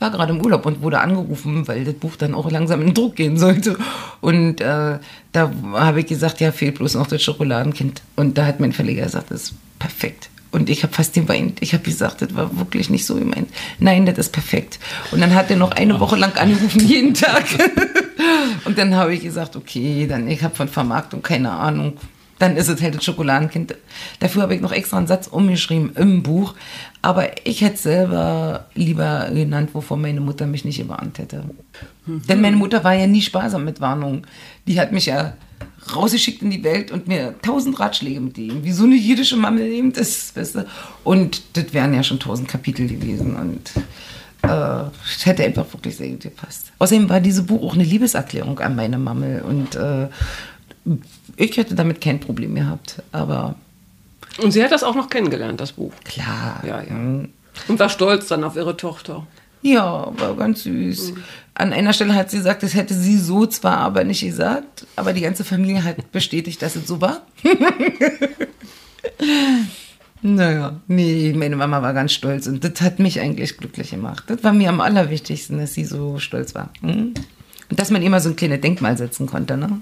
war gerade im Urlaub und wurde angerufen, weil das Buch dann auch langsam in Druck gehen sollte. Und äh, da habe ich gesagt, ja, fehlt bloß noch das Schokoladenkind. Und da hat mein Verleger gesagt, das ist perfekt. Und ich habe fast geweint. Ich habe gesagt, das war wirklich nicht so gemeint. Nein, das ist perfekt. Und dann hat er noch eine Woche lang angerufen, jeden Tag. Und dann habe ich gesagt, okay, dann ich habe von Vermarktung keine Ahnung. Dann ist es halt das Schokoladenkind. Dafür habe ich noch extra einen Satz umgeschrieben im Buch. Aber ich hätte selber lieber genannt, wovon meine Mutter mich nicht gewarnt hätte. Denn meine Mutter war ja nie sparsam mit Warnungen. Die hat mich ja rausgeschickt in die Welt und mir tausend Ratschläge mitgegeben, wie so eine jüdische Mama eben das, weißt du? Und das wären ja schon tausend Kapitel gewesen und es hätte einfach wirklich sehr gut gepasst. Außerdem war dieses Buch auch eine Liebeserklärung an meine Mamme und äh, ich hätte damit kein Problem gehabt, aber Und sie hat das auch noch kennengelernt, das Buch. klar. Ja, ja. hm. Und war stolz dann auf ihre Tochter. Ja, war ganz süß. An einer Stelle hat sie gesagt, das hätte sie so zwar aber nicht gesagt, aber die ganze Familie hat bestätigt, dass es so war. naja, nee, meine Mama war ganz stolz und das hat mich eigentlich glücklich gemacht. Das war mir am allerwichtigsten, dass sie so stolz war. Hm? Und dass man immer so ein kleines Denkmal setzen konnte, ne?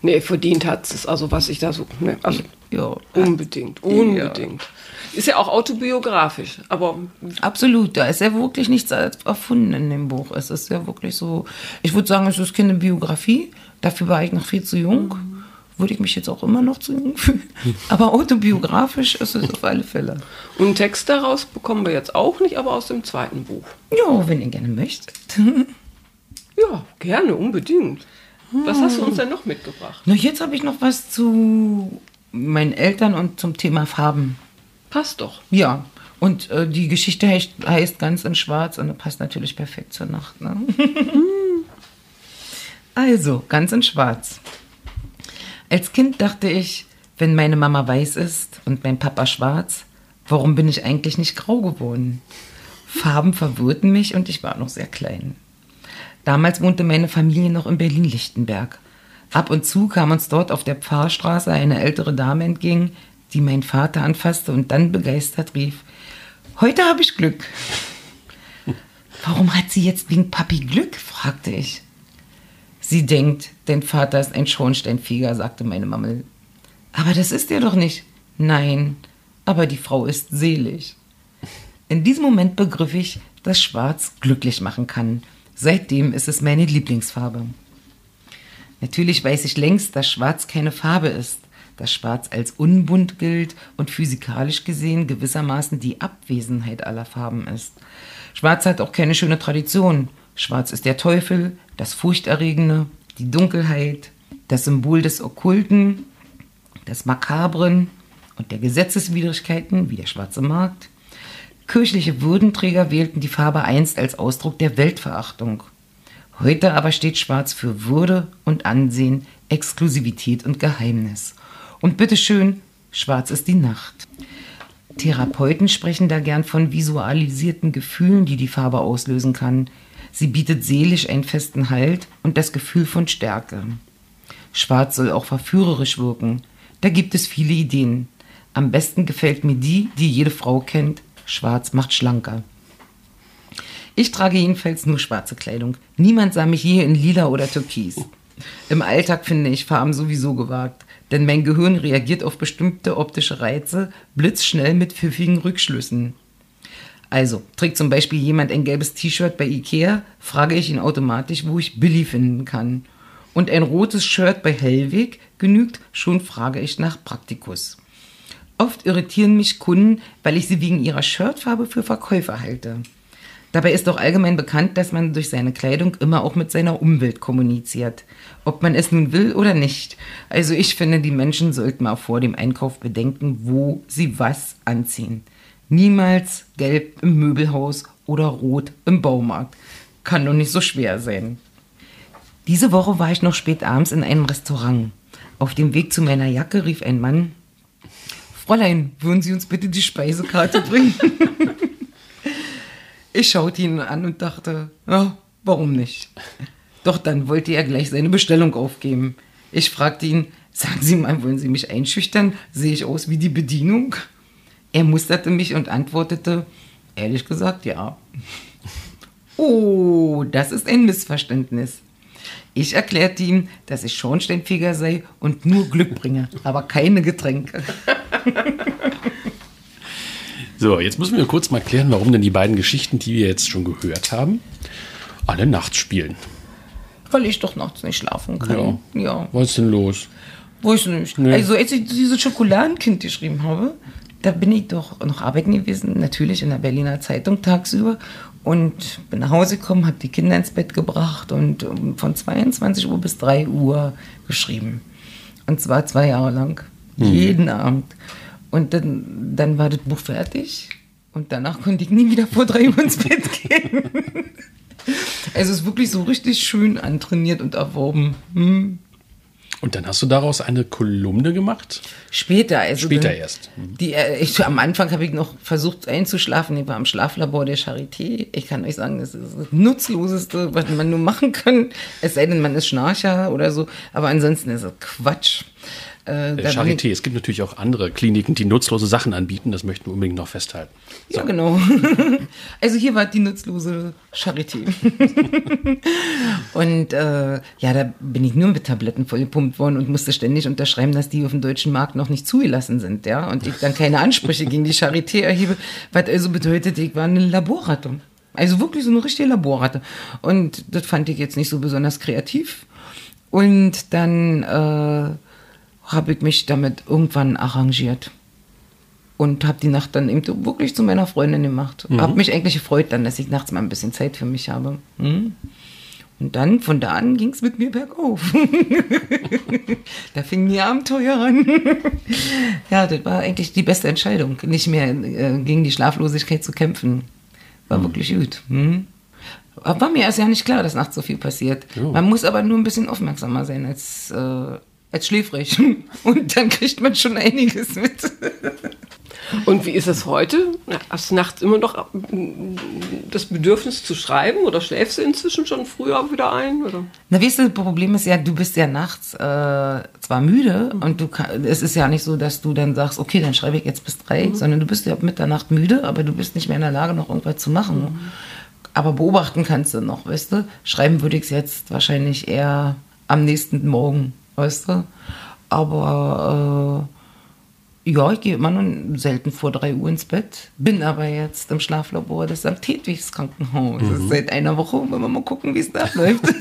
Nee, verdient hat es. Also, was ich da so. Ne, also, Ja, unbedingt. Unbedingt. Ist ja auch autobiografisch, aber Absolut, da ist ja wirklich nichts erfunden in dem Buch. Es ist ja wirklich so, ich würde sagen, es ist keine Biografie, dafür war ich noch viel zu jung. Würde ich mich jetzt auch immer noch zu jung fühlen. Aber autobiografisch ist es auf alle Fälle. Und einen Text daraus bekommen wir jetzt auch nicht, aber aus dem zweiten Buch. Ja, wenn ihr gerne möchtet. Ja, gerne, unbedingt. Was hast du uns denn noch mitgebracht? Na, jetzt habe ich noch was zu meinen Eltern und zum Thema Farben. Passt doch. Ja, und äh, die Geschichte heißt, heißt ganz in Schwarz und passt natürlich perfekt zur Nacht. Ne? also, ganz in Schwarz. Als Kind dachte ich, wenn meine Mama weiß ist und mein Papa schwarz, warum bin ich eigentlich nicht grau geworden? Farben verwirrten mich und ich war noch sehr klein. Damals wohnte meine Familie noch in Berlin-Lichtenberg. Ab und zu kam uns dort auf der Pfarrstraße eine ältere Dame entgegen, die meinen Vater anfasste und dann begeistert rief, heute habe ich Glück. Warum hat sie jetzt wegen Papi Glück? fragte ich. Sie denkt, dein Vater ist ein Schornsteinfeger, sagte meine Mammel. Aber das ist er doch nicht. Nein, aber die Frau ist selig. In diesem Moment begriff ich, dass Schwarz glücklich machen kann. Seitdem ist es meine Lieblingsfarbe. Natürlich weiß ich längst, dass Schwarz keine Farbe ist, dass Schwarz als unbunt gilt und physikalisch gesehen gewissermaßen die Abwesenheit aller Farben ist. Schwarz hat auch keine schöne Tradition. Schwarz ist der Teufel, das Furchterregende, die Dunkelheit, das Symbol des Okkulten, des Makabren und der Gesetzeswidrigkeiten, wie der schwarze Markt. Kirchliche Würdenträger wählten die Farbe einst als Ausdruck der Weltverachtung. Heute aber steht Schwarz für Würde und Ansehen, Exklusivität und Geheimnis. Und bitteschön, Schwarz ist die Nacht. Therapeuten sprechen da gern von visualisierten Gefühlen, die die Farbe auslösen kann. Sie bietet seelisch einen festen Halt und das Gefühl von Stärke. Schwarz soll auch verführerisch wirken. Da gibt es viele Ideen. Am besten gefällt mir die, die jede Frau kennt. Schwarz macht schlanker. Ich trage jedenfalls nur schwarze Kleidung. Niemand sah mich je in lila oder türkis. Im Alltag finde ich Farben sowieso gewagt, denn mein Gehirn reagiert auf bestimmte optische Reize blitzschnell mit pfiffigen Rückschlüssen. Also, trägt zum Beispiel jemand ein gelbes T-Shirt bei Ikea, frage ich ihn automatisch, wo ich Billy finden kann. Und ein rotes Shirt bei Hellweg genügt, schon frage ich nach Praktikus. Oft irritieren mich Kunden, weil ich sie wegen ihrer Shirtfarbe für Verkäufer halte. Dabei ist doch allgemein bekannt, dass man durch seine Kleidung immer auch mit seiner Umwelt kommuniziert. Ob man es nun will oder nicht. Also ich finde, die Menschen sollten mal vor dem Einkauf bedenken, wo sie was anziehen. Niemals gelb im Möbelhaus oder rot im Baumarkt. Kann doch nicht so schwer sein. Diese Woche war ich noch spät abends in einem Restaurant. Auf dem Weg zu meiner Jacke rief ein Mann, Fräulein, würden Sie uns bitte die Speisekarte bringen? Ich schaute ihn an und dachte, ja, warum nicht? Doch dann wollte er gleich seine Bestellung aufgeben. Ich fragte ihn, sagen Sie mal, wollen Sie mich einschüchtern? Sehe ich aus wie die Bedienung? Er musterte mich und antwortete, ehrlich gesagt, ja. Oh, das ist ein Missverständnis. Ich erklärte ihm, dass ich Schornsteinfeger sei und nur Glück bringe, aber keine Getränke. So, jetzt müssen wir kurz mal klären, warum denn die beiden Geschichten, die wir jetzt schon gehört haben, alle nachts spielen. Weil ich doch nachts nicht schlafen kann. Ja. ja. Was ist denn los? Weiß nicht. Nee. Also, als ich dieses Schokoladenkind geschrieben habe, da bin ich doch noch arbeiten gewesen, natürlich in der Berliner Zeitung tagsüber. Und bin nach Hause gekommen, habe die Kinder ins Bett gebracht und von 22 Uhr bis 3 Uhr geschrieben. Und zwar zwei Jahre lang. Jeden Abend. Und dann, dann war das Buch fertig. Und danach konnte ich nie wieder vor 3 Uhr ins Bett gehen. Also es ist wirklich so richtig schön antrainiert und erworben. Hm. Und dann hast du daraus eine Kolumne gemacht? Später, also Später dann- erst. Die, äh, ich, am Anfang habe ich noch versucht einzuschlafen. Ich war im Schlaflabor der Charité. Ich kann euch sagen, das ist das Nutzloseste, was man nur machen kann. Es sei denn, man ist Schnarcher oder so. Aber ansonsten ist es Quatsch. Äh, Äh, Charité. Es gibt natürlich auch andere Kliniken, die nutzlose Sachen anbieten. Das möchten wir unbedingt noch festhalten. Ich, ja, genau. Also hier war die nutzlose Charité. und äh, ja, da bin ich nur mit Tabletten vollgepumpt worden und musste ständig unterschreiben, dass die auf dem deutschen Markt noch nicht zugelassen sind. Ja? Und ich dann keine Ansprüche gegen die Charité erhebe, was also bedeutet, ich war eine Laborratte. Also wirklich so eine richtige Laborratte. Und das fand ich jetzt nicht so besonders kreativ. Und dann äh, habe ich mich damit irgendwann arrangiert und habe die Nacht dann eben wirklich zu meiner Freundin gemacht. Habe mich eigentlich gefreut dann, dass ich nachts mal ein bisschen Zeit für mich habe. Hm? Und dann, von da an, ging es mit mir bergauf. da fing die Abenteuer an. ja, das war eigentlich die beste Entscheidung, nicht mehr äh, gegen die Schlaflosigkeit zu kämpfen. War wirklich gut. Hm? Aber War mir erst ja nicht klar, dass nachts so viel passiert. Man muss aber nur ein bisschen aufmerksamer sein als, äh, als schläfrig. Und dann kriegt man schon einiges mit. Und wie ist es heute? Hast du nachts immer noch mm, das Bedürfnis zu schreiben oder schläfst du inzwischen schon früher wieder ein? Oder? Na, weißt du, das Problem ist ja, du bist ja nachts äh, zwar müde und du kann, es ist ja nicht so, dass du dann sagst, okay, dann schreibe ich jetzt bis drei, sondern du bist ja ab Mitternacht müde, aber du bist nicht mehr in der Lage, noch irgendwas zu machen. Aber beobachten kannst du noch, weißt du? Schreiben würde ich es jetzt wahrscheinlich eher am nächsten Morgen, weißt du? Aber äh, ja, ich gehe immer noch selten vor drei Uhr ins Bett, bin aber jetzt im Schlaflabor des St. Hedwigs Krankenhaus. Seit einer Woche, wollen wir mal gucken, wie es da läuft.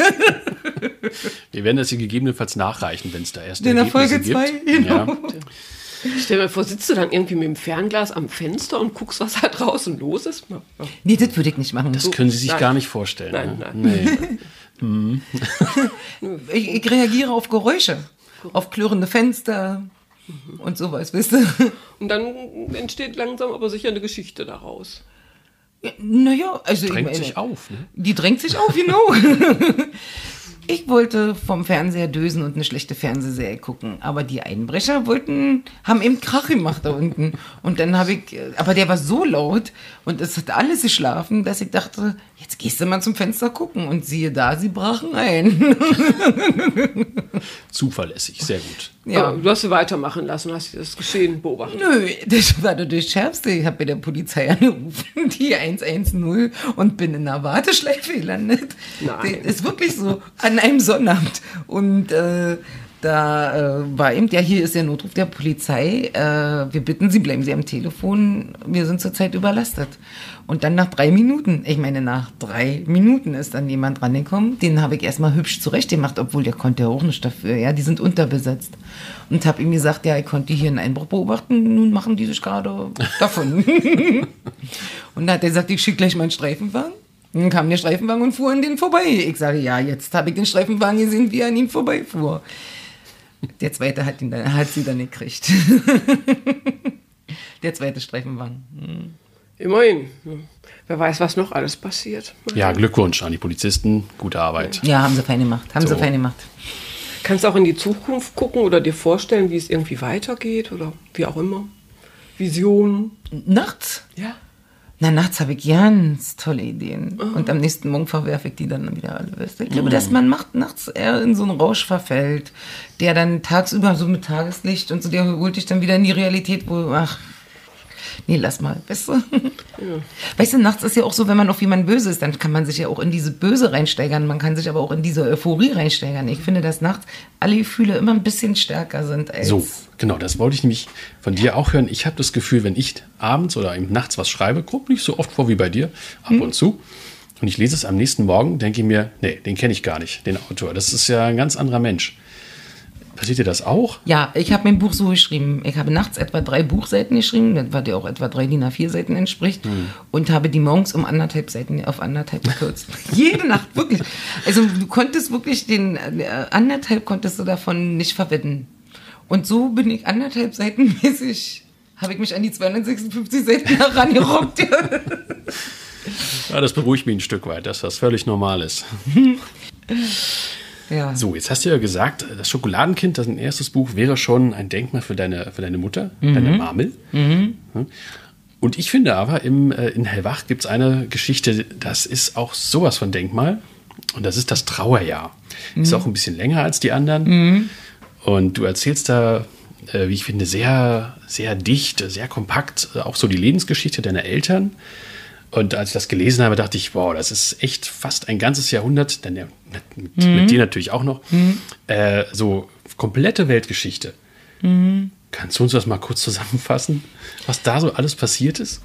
Wir werden das hier gegebenenfalls nachreichen, wenn es da erst In der Ergebnisse Folge zwei, gibt. genau. Ja. Stell dir mal vor, sitzt du dann irgendwie mit dem Fernglas am Fenster und guckst, was da draußen los ist? Ja. Nee, das würde ich nicht machen. Das können Sie sich Nein. gar nicht vorstellen. Nein, ne? nein. Nee. Ich, ich reagiere auf Geräusche, auf klirrende Fenster und sowas, wisst ihr? Und dann entsteht langsam aber sicher eine Geschichte daraus. Naja, also Drängt ich meine, sich auf, ne? Die drängt sich auf, genau. Ich wollte vom Fernseher dösen und eine schlechte Fernsehserie gucken. Aber die Einbrecher wollten, haben eben Krach gemacht da unten. Und dann habe ich, aber der war so laut und es hat alles geschlafen, dass ich dachte, jetzt gehst du mal zum Fenster gucken. Und siehe da, sie brachen ein. Zuverlässig, sehr gut. Ja. Aber du hast sie weitermachen lassen, hast das Geschehen beobachtet. Nö, das war doch das Schärfste. Ich habe bei der Polizei angerufen, die 110 und bin in einer Warteschleife gelandet. Nein. Das ist wirklich so, an einem Sonnabend. Und äh, da äh, war eben, ja, hier ist der Notruf der Polizei. Äh, wir bitten Sie, bleiben Sie am Telefon. Wir sind zurzeit überlastet. Und dann nach drei Minuten, ich meine, nach drei Minuten ist dann jemand rangekommen. Den habe ich erstmal hübsch zurechtgemacht, obwohl der konnte ja auch nicht dafür. Ja, die sind unterbesetzt. Und habe ihm gesagt, ja, ich konnte hier einen Einbruch beobachten. Nun machen die sich gerade davon. und dann hat er gesagt, ich schicke gleich meinen Streifenwagen. Dann kam der Streifenwagen und fuhr an den vorbei. Ich sage, ja, jetzt habe ich den Streifenwagen gesehen, wie er an ihm vorbeifuhr. Der zweite hat, ihn dann, hat sie dann gekriegt. Der zweite Streifenwagen. Hm. Immerhin. Wer weiß, was noch alles passiert. Ja, Glückwunsch an die Polizisten. Gute Arbeit. Ja, haben sie fein gemacht. Haben So. sie fein gemacht. Kannst du auch in die Zukunft gucken oder dir vorstellen, wie es irgendwie weitergeht oder wie auch immer? Visionen? Nachts? Ja. Na, nachts habe ich ganz tolle Ideen. Und am nächsten Morgen verwerfe ich die dann wieder alle. Weißt du? Ich glaube, dass man macht nachts eher in so einen Rausch verfällt, der dann tagsüber so mit Tageslicht und so, der holt dich dann wieder in die Realität, wo, ach, nee, lass mal, weißt du? Weißt du, nachts ist ja auch so, wenn man auf jemanden böse ist, dann kann man sich ja auch in diese Böse reinsteigern, man kann sich aber auch in diese Euphorie reinsteigern. Ich finde, dass nachts alle Gefühle immer ein bisschen stärker sind als... So, genau, das wollte ich nämlich von dir auch hören. Ich habe das Gefühl, wenn ich abends oder eben nachts was schreibe, kommt nicht so oft vor wie bei dir, ab und zu. Und ich lese es am nächsten Morgen, denke ich mir, nee, den kenne ich gar nicht, den Autor. Das ist ja ein ganz anderer Mensch. Passiert dir das auch? Ja, ich habe mein Buch so geschrieben. Ich habe nachts etwa drei Buchseiten geschrieben, das war dir auch etwa drei DIN A4 Seiten entspricht, und habe die morgens um anderthalb Seiten auf anderthalb gekürzt. Jede Nacht, wirklich. Also du konntest wirklich den äh, anderthalb konntest du davon nicht verwenden. Und so bin ich anderthalb Seiten mäßig, habe ich mich an die 256 Seiten herangerockt. Ja, das beruhigt mich ein Stück weit, dass das völlig normal ist. ja. So, jetzt hast du ja gesagt, das Schokoladenkind, das ein erstes Buch, wäre schon ein Denkmal für deine, für deine Mutter, deine Marmel. Ja. Und ich finde aber, im, äh, in Hellwach gibt es eine Geschichte, das ist auch sowas von Denkmal. Und das ist das Trauerjahr. Ist auch ein bisschen länger als die anderen. Und du erzählst da, äh, wie ich finde, sehr, sehr dicht, sehr kompakt, äh, auch so die Lebensgeschichte deiner Eltern. Und als ich das gelesen habe, dachte ich, wow, das ist echt fast ein ganzes Jahrhundert, denn ja, mit, mit dir natürlich auch noch, äh, so komplette Weltgeschichte. Kannst du uns das mal kurz zusammenfassen, was da so alles passiert ist?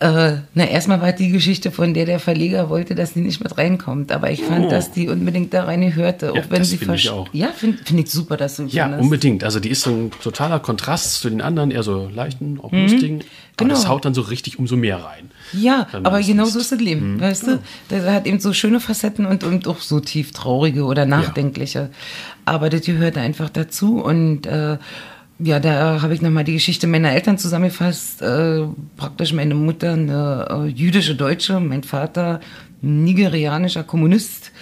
Äh, na, erstmal war die Geschichte, von der der Verleger wollte, dass die nicht mit reinkommt. Aber ich fand, Oh. dass die unbedingt da rein gehörte. Auch Ja, wenn das sie finde ich auch. Ja, finde find ich super, dass du Ja, findest. unbedingt. Also die ist so ein totaler Kontrast zu den anderen, eher so leichten, auch lustigen. Aber Genau. das haut dann so richtig umso mehr rein. Ja, aber genau so ist das Leben, Mhm. weißt du? Das hat eben so schöne Facetten und, und auch so tief traurige oder nachdenkliche. Aber das gehört einfach dazu und äh, ja, da habe ich nochmal die Geschichte meiner Eltern zusammengefasst. Äh, praktisch meine Mutter eine äh, jüdische Deutsche, mein Vater nigerianischer Kommunist.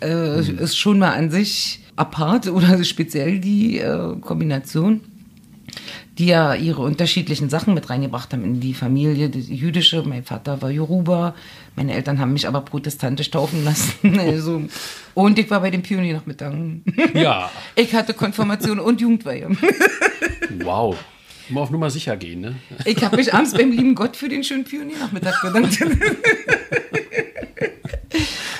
Äh, Ist schon mal an sich apart oder speziell die äh, Kombination die ja ihre unterschiedlichen Sachen mit reingebracht haben in die Familie, die jüdische. Mein Vater war Yoruba, meine Eltern haben mich aber protestantisch taufen lassen. Also, und ich war bei den Pioniernachmittagen. Ja, Ich hatte Konfirmation und Jugendweihe. wow. Immer auf Nummer sicher gehen, ne? Ich habe mich abends beim lieben Gott für den schönen Pioniernachmittag bedankt.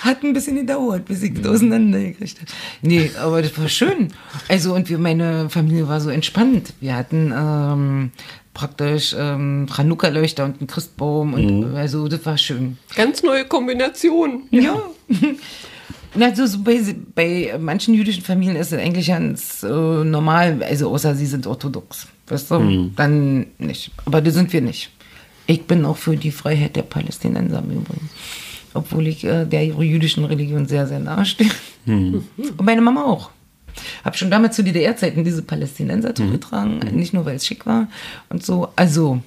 Hat ein bisschen gedauert, bis ich das auseinandergekriegt habe. Nee, aber das war schön. Also, und wir, meine Familie war so entspannt. Wir hatten ähm, praktisch ähm, Chanukka-Leuchter und einen Christbaum. Und also, das war schön. Ganz neue Kombination. Ja. Na, Also so bei, bei manchen jüdischen Familien ist es eigentlich ganz äh, normal, also außer sie sind orthodox. Weißt du? Dann nicht. Aber das sind wir nicht. Ich bin auch für die Freiheit der Palästinenser im Übrigen. Obwohl ich äh, der jüdischen Religion sehr, sehr nahe stehe. Und meine Mama auch. Hab schon damals zu DDR-Zeiten diese Palästinenser getragen, nicht nur weil es schick war und so. Also,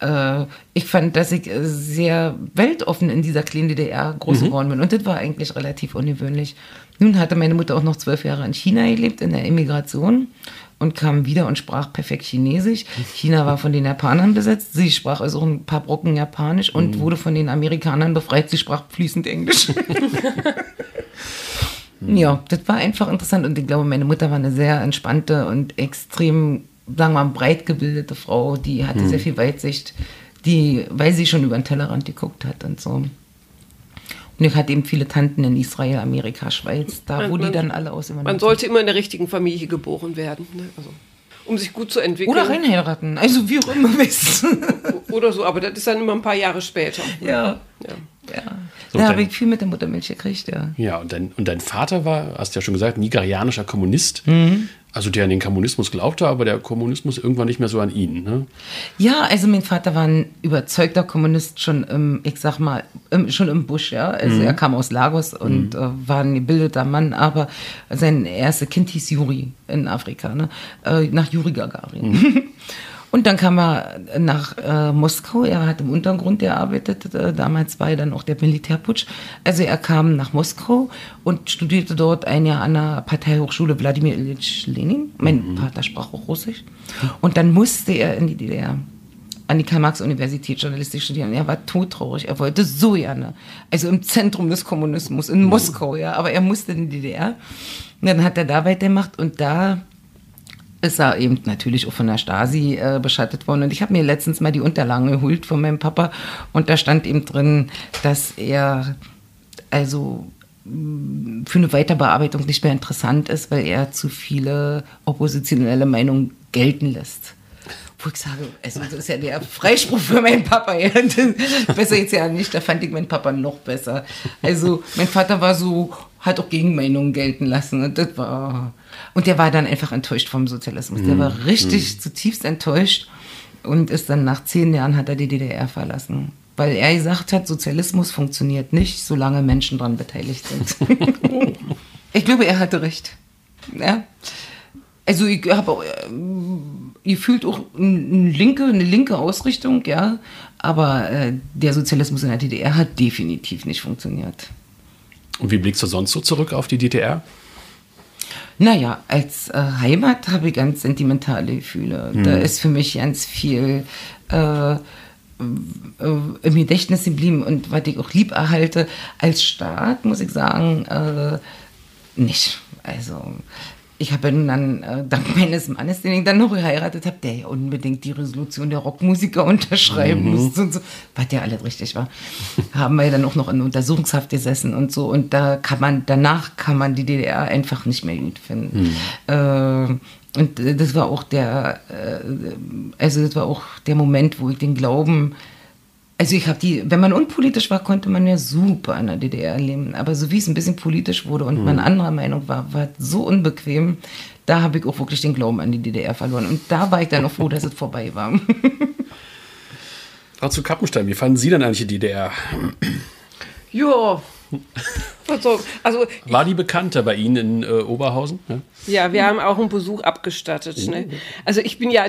äh, ich fand, dass ich äh, sehr weltoffen in dieser kleinen DDR groß geworden bin. Und das war eigentlich relativ ungewöhnlich. Nun hatte meine Mutter auch noch zwölf Jahre in China gelebt, in der Emigration. Und kam wieder und sprach perfekt Chinesisch. China war von den Japanern besetzt. Sie sprach also auch ein paar Brocken Japanisch und wurde von den Amerikanern befreit. Sie sprach fließend Englisch. Ja, das war einfach interessant und ich glaube, meine Mutter war eine sehr entspannte und extrem, sagen wir mal, breit gebildete Frau, die hatte sehr viel Weitsicht, die, weil sie schon über den Tellerrand geguckt hat und so. Und ich hatte eben viele Tanten in Israel, Amerika, Schweiz, da Man- wo die dann alle aus Man sollte immer in der richtigen Familie geboren werden, ne? also, um sich gut zu entwickeln. Oder reinheiraten, also wie auch immer wissen. Oder so, aber das ist dann immer ein paar Jahre später. ja. Ja. Ja, So, da habe ich viel mit der Muttermilch gekriegt, ja. Ja, und dein, und dein Vater war, hast du ja schon gesagt, nigerianischer Kommunist. Mhm. Also der an den Kommunismus glaubte, aber der Kommunismus irgendwann nicht mehr so an ihn. Ne? Ja, also mein Vater war ein überzeugter Kommunist schon im, ich sag mal, im, schon im Busch, ja. Also er kam aus Lagos und äh, war ein gebildeter Mann, aber sein erstes Kind hieß Juri in Afrika, ne? Äh, nach Juri Gagarin. Und dann kam er nach äh, Moskau. Er hat im Untergrund gearbeitet. Äh, damals war er dann auch der Militärputsch. Also er kam nach Moskau und studierte dort ein Jahr an der Parteihochschule Wladimir Ilyich Lenin. Mein Vater sprach auch Russisch. Und dann musste er in die DDR an die Karl-Marx-Universität Journalistik studieren. Er war todtraurig. Er wollte so gerne. Also im Zentrum des Kommunismus, in Moskau, ja. Aber er musste in die DDR. Und dann hat er da weitergemacht und da ist er eben natürlich auch von der Stasi äh, beschattet worden. Und ich habe mir letztens mal die Unterlagen geholt von meinem Papa und da stand eben drin, dass er also mh, für eine Weiterbearbeitung nicht mehr interessant ist, weil er zu viele oppositionelle Meinungen gelten lässt. Wo ich sage, also das ist ja der Freispruch für meinen Papa. Ja. Besser jetzt ja nicht, da fand ich meinen Papa noch besser. Also mein Vater war so, hat auch Gegenmeinungen gelten lassen. Und das war. Und der war dann einfach enttäuscht vom Sozialismus. Der war richtig zutiefst enttäuscht und ist dann nach zehn Jahren hat er die DDR verlassen. Weil er gesagt hat, Sozialismus funktioniert nicht, solange Menschen daran beteiligt sind. ich glaube, er hatte recht. Ja. Also ich habe auch, ähm, ihr fühlt auch eine linke, eine linke Ausrichtung, ja, aber äh, der Sozialismus in der DDR hat definitiv nicht funktioniert. Und wie blickst du sonst so zurück auf die DDR? Naja, als äh, Heimat habe ich ganz sentimentale Gefühle. Da ist für mich ganz viel äh, äh, im Gedächtnis geblieben und was ich auch lieb erhalte. Als Staat muss ich sagen, äh, nicht. Also ich habe dann, äh, dank meines Mannes, den ich dann noch geheiratet habe, der ja unbedingt die Resolution der Rockmusiker unterschreiben musste und so, was ja alles richtig war, haben wir dann auch noch in Untersuchungshaft gesessen und so. Und da kann man, danach kann man die DDR einfach nicht mehr gut finden. Äh, und äh, das war auch der, äh, also das war auch der Moment, wo ich den Glauben also ich habe die, wenn man unpolitisch war, konnte man ja super in der DDR leben. Aber so wie es ein bisschen politisch wurde und man anderer Meinung war, war es so unbequem, da habe ich auch wirklich den Glauben an die DDR verloren. Und da war ich dann auch froh, dass es vorbei war. Frau zu Kappenstein, wie fanden Sie denn eigentlich die DDR? Ja. Was soll- Also, War die bekannter bei Ihnen in äh, Oberhausen? Ja? ja, wir haben auch einen Besuch abgestattet. Ne? Also ich bin ja,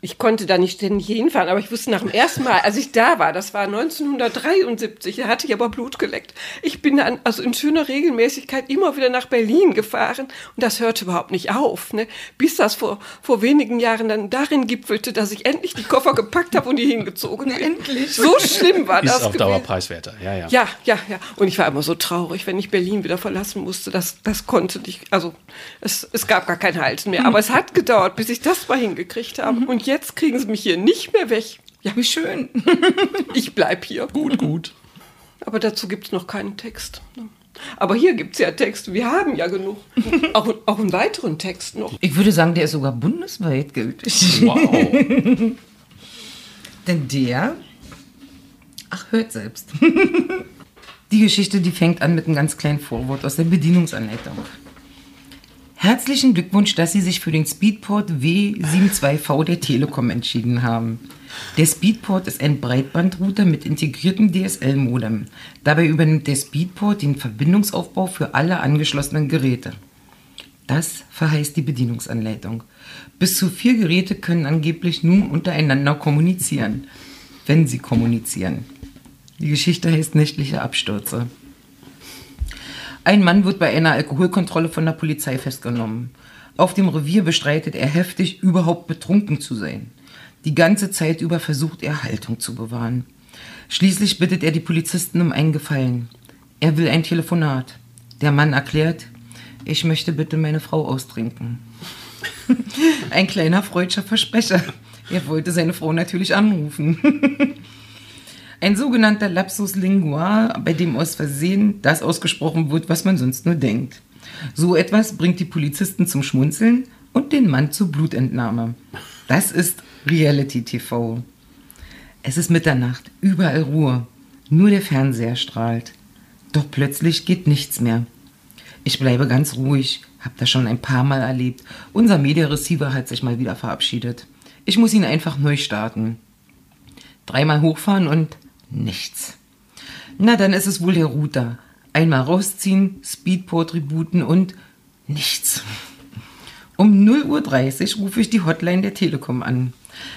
ich konnte da nicht ständig hinfahren, aber ich wusste nach dem ersten Mal, als ich da war, das war 1973, da hatte ich aber Blut geleckt. Ich bin dann also in schöner Regelmäßigkeit immer wieder nach Berlin gefahren und das hörte überhaupt nicht auf, ne? bis das vor, vor wenigen Jahren dann darin gipfelte, dass ich endlich die Koffer gepackt habe und die hingezogen bin. Endlich. So schlimm war Ist das auf Dauer gewesen. preiswerter. Ja, ja. Ja, ja, ja. Und ich war immer so traurig, wenn ich Berlin wieder verlassen musste. Das, das konnte nicht, also es, es gab gar kein Halten mehr. Aber es hat gedauert, bis ich das mal hingekriegt habe. Und jetzt kriegen sie mich hier nicht mehr weg. Ja, wie schön. Ich bleib hier. Gut, gut. Aber dazu gibt es noch keinen Text. ne? Aber hier gibt es ja Texte. Wir haben ja genug. Auch, auch einen weiteren Text noch. Ich würde sagen, der ist sogar bundesweit gültig. Wow. Denn der, ach, hört selbst. Die Geschichte, die fängt an mit einem ganz kleinen Vorwort aus der Bedienungsanleitung. Herzlichen Glückwunsch, dass Sie sich für den Speedport W72V der Telekom entschieden haben. Der Speedport ist ein Breitbandrouter mit integriertem DSL-Modem. Dabei übernimmt der Speedport den Verbindungsaufbau für alle angeschlossenen Geräte. Das verheißt die Bedienungsanleitung. Bis zu vier Geräte können angeblich nun untereinander kommunizieren. wenn sie kommunizieren. Die Geschichte heißt nächtliche Abstürze. Ein Mann wird bei einer Alkoholkontrolle von der Polizei festgenommen. Auf dem Revier bestreitet er heftig, überhaupt betrunken zu sein. Die ganze Zeit über versucht er Haltung zu bewahren. Schließlich bittet er die Polizisten um einen Gefallen. Er will ein Telefonat. Der Mann erklärt, ich möchte bitte meine Frau austrinken. ein kleiner freudscher Versprecher. Er wollte seine Frau natürlich anrufen. Ein sogenannter Lapsus Lingua, bei dem aus Versehen das ausgesprochen wird, was man sonst nur denkt. So etwas bringt die Polizisten zum Schmunzeln und den Mann zur Blutentnahme. Das ist Reality TV. Es ist Mitternacht, überall Ruhe. Nur der Fernseher strahlt. Doch plötzlich geht nichts mehr. Ich bleibe ganz ruhig, hab das schon ein paar Mal erlebt. Unser Media Receiver hat sich mal wieder verabschiedet. Ich muss ihn einfach neu starten. Dreimal hochfahren und nichts. Na, dann ist es wohl der Router. Einmal rausziehen, Speedport-Tributen und nichts. Um 0.30 Uhr rufe ich die Hotline der Telekom an.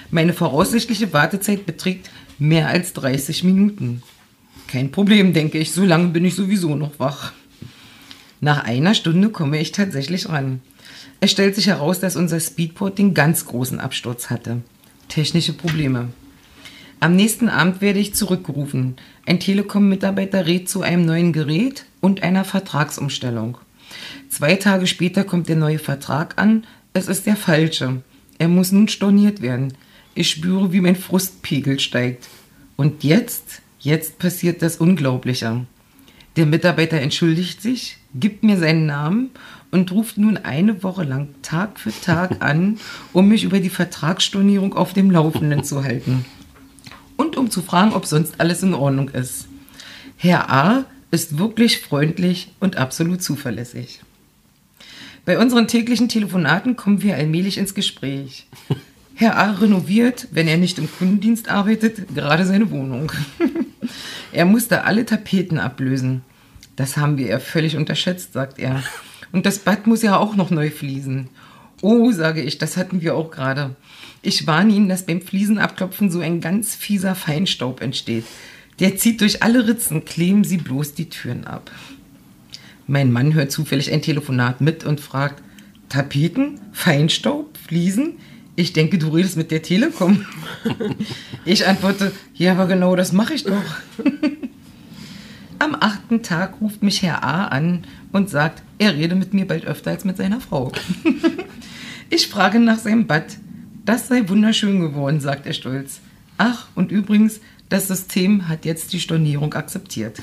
Meine voraussichtliche Wartezeit beträgt mehr als 30 Minuten. Kein Problem, denke ich, so lange bin ich sowieso noch wach. Nach einer Stunde komme ich tatsächlich ran. Es stellt sich heraus, dass unser Speedport den ganz großen Absturz hatte. Technische Probleme. Am nächsten Abend werde ich zurückgerufen. Ein Telekom-Mitarbeiter rät zu einem neuen Gerät und einer Vertragsumstellung. Zwei Tage später kommt der neue Vertrag an. Es ist der falsche. Er muss nun storniert werden. Ich spüre, wie mein Frustpegel steigt. Und jetzt, jetzt passiert das Unglaubliche. Der Mitarbeiter entschuldigt sich, gibt mir seinen Namen und ruft nun eine Woche lang Tag für Tag an, um mich über die Vertragsstornierung auf dem Laufenden zu halten und um zu fragen, ob sonst alles in Ordnung ist. Herr A ist wirklich freundlich und absolut zuverlässig. Bei unseren täglichen Telefonaten kommen wir allmählich ins Gespräch. Herr A renoviert, wenn er nicht im Kundendienst arbeitet, gerade seine Wohnung. er musste alle Tapeten ablösen. Das haben wir ja völlig unterschätzt, sagt er. Und das Bad muss ja auch noch neu fließen. Oh, sage ich, das hatten wir auch gerade. Ich warne Ihnen, dass beim Fliesenabklopfen so ein ganz fieser Feinstaub entsteht. Der zieht durch alle Ritzen, kleben Sie bloß die Türen ab. Mein Mann hört zufällig ein Telefonat mit und fragt, Tapeten, Feinstaub, Fliesen? Ich denke, du redest mit der Telekom. Ich antworte, ja, aber genau das mache ich doch. Am achten Tag ruft mich Herr A an und sagt, er rede mit mir bald öfter als mit seiner Frau. Ich frage nach seinem Bad. Das sei wunderschön geworden, sagt er stolz. Ach, und übrigens, das System hat jetzt die Stornierung akzeptiert.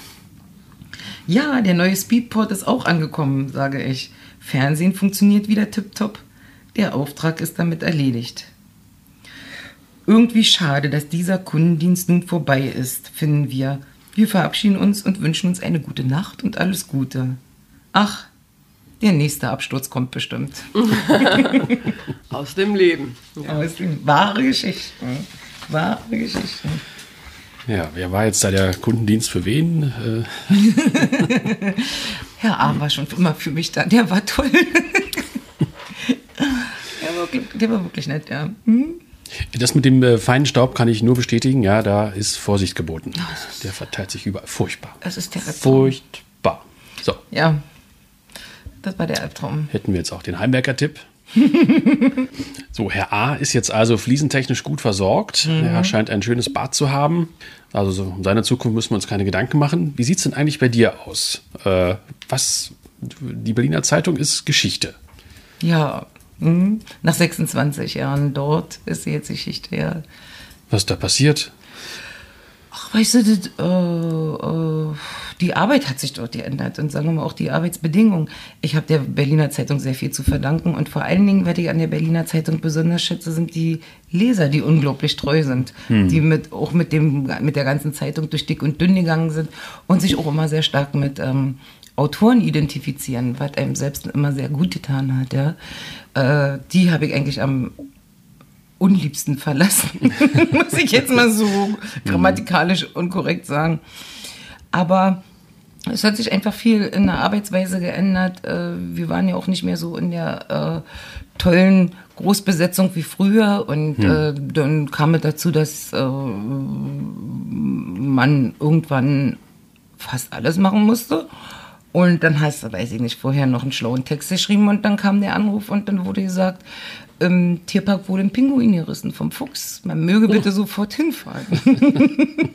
Ja, der neue Speedport ist auch angekommen, sage ich. Fernsehen funktioniert wieder tiptop. Der Auftrag ist damit erledigt. Irgendwie schade, dass dieser Kundendienst nun vorbei ist, finden wir. Wir verabschieden uns und wünschen uns eine gute Nacht und alles Gute. Ach, der nächste Absturz kommt bestimmt. Aus dem Leben. Aus dem, wahre Geschichten. Wahre Geschichten. Ja, wer war jetzt da der Kundendienst für wen? Äh, Herr A. war schon immer für mich da. Der war toll. der, war wirklich, der war wirklich nett, ja. Hm? das mit dem äh, feinen Staub kann ich nur bestätigen. Ja, da ist Vorsicht geboten. Der verteilt sich überall. Furchtbar. Das ist der Albtraum. Furchtbar. So, Ja, das war der Albtraum. hätten wir jetzt auch den Heimwerker-Tipp. so, Herr A ist jetzt also fliesentechnisch gut versorgt. Er scheint ein schönes Bad zu haben. Also so, um seine Zukunft müssen wir uns keine Gedanken machen. Wie sieht es denn eigentlich bei dir aus? Äh, was, die Berliner Zeitung ist Geschichte. Ja, hm. nach 26 Jahren dort ist jetzt die Geschichte ja. Was ist da passiert? Ach, weißt du, das, äh, äh, die Arbeit hat sich dort geändert und sagen wir mal auch die Arbeitsbedingungen. Ich habe der Berliner Zeitung sehr viel zu verdanken und vor allen Dingen, was ich an der Berliner Zeitung besonders schätze, sind die Leser, die unglaublich treu sind, die mit, auch mit, dem, mit der ganzen Zeitung durch dick und dünn gegangen sind und sich auch immer sehr stark mit ähm, Autoren identifizieren, was einem selbst immer sehr gut getan hat. Ja. Äh, die habe ich eigentlich am unliebsten verlassen, muss ich jetzt mal so grammatikalisch unkorrekt sagen. Aber es hat sich einfach viel in der Arbeitsweise geändert. Äh, Wir waren ja auch nicht mehr so in der äh, tollen Großbesetzung wie früher und äh, dann kam es dazu, dass äh, man irgendwann fast alles machen musste. Und dann hast du, weiß ich nicht, vorher noch einen schlauen Text geschrieben und dann kam der Anruf und dann wurde gesagt, im Tierpark wurde ein Pinguin gerissen vom Fuchs. Man möge bitte sofort hinfahren.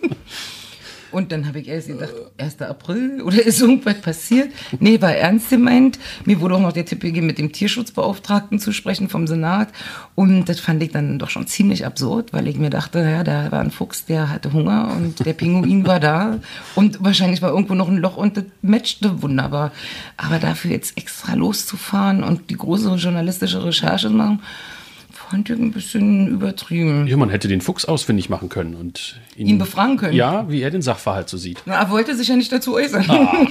Und dann habe ich erst gedacht, 1. April oder ist irgendwas passiert? Nee, war ernst gemeint. Mir wurde auch noch der Tipp gegeben, mit dem Tierschutzbeauftragten zu sprechen vom Senat. Und das fand ich dann doch schon ziemlich absurd, weil ich mir dachte, ja, da war ein Fuchs, der hatte Hunger und der Pinguin war da. Und wahrscheinlich war irgendwo noch ein Loch und das matchte wunderbar. Aber dafür jetzt extra loszufahren und die große journalistische Recherche machen, fand ich ein bisschen übertrieben. Ja, man hätte den Fuchs ausfindig machen können und Ihn befragen können? Ja, wie er den Sachverhalt so sieht. Na, er wollte sich ja nicht dazu äußern.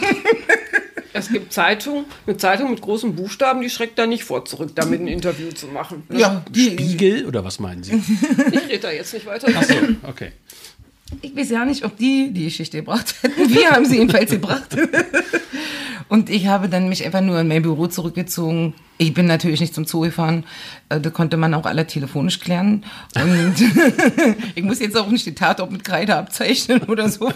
Es gibt Zeitung, eine Zeitung mit großen Buchstaben, die schreckt da nicht vor zurück, damit ein Interview zu machen. Ja, die, Spiegel oder was meinen Sie? Ich rede da jetzt nicht weiter. Achso, okay. Ich weiß ja nicht, ob die die Geschichte gebracht hätten. Wir haben sie jedenfalls gebracht. Und ich habe dann mich einfach nur in mein Büro zurückgezogen. Ich bin natürlich nicht zum Zoo gefahren. Äh, Da konnte man auch alle telefonisch klären. Und ich muss jetzt auch nicht die Tatort mit Kreide abzeichnen oder so.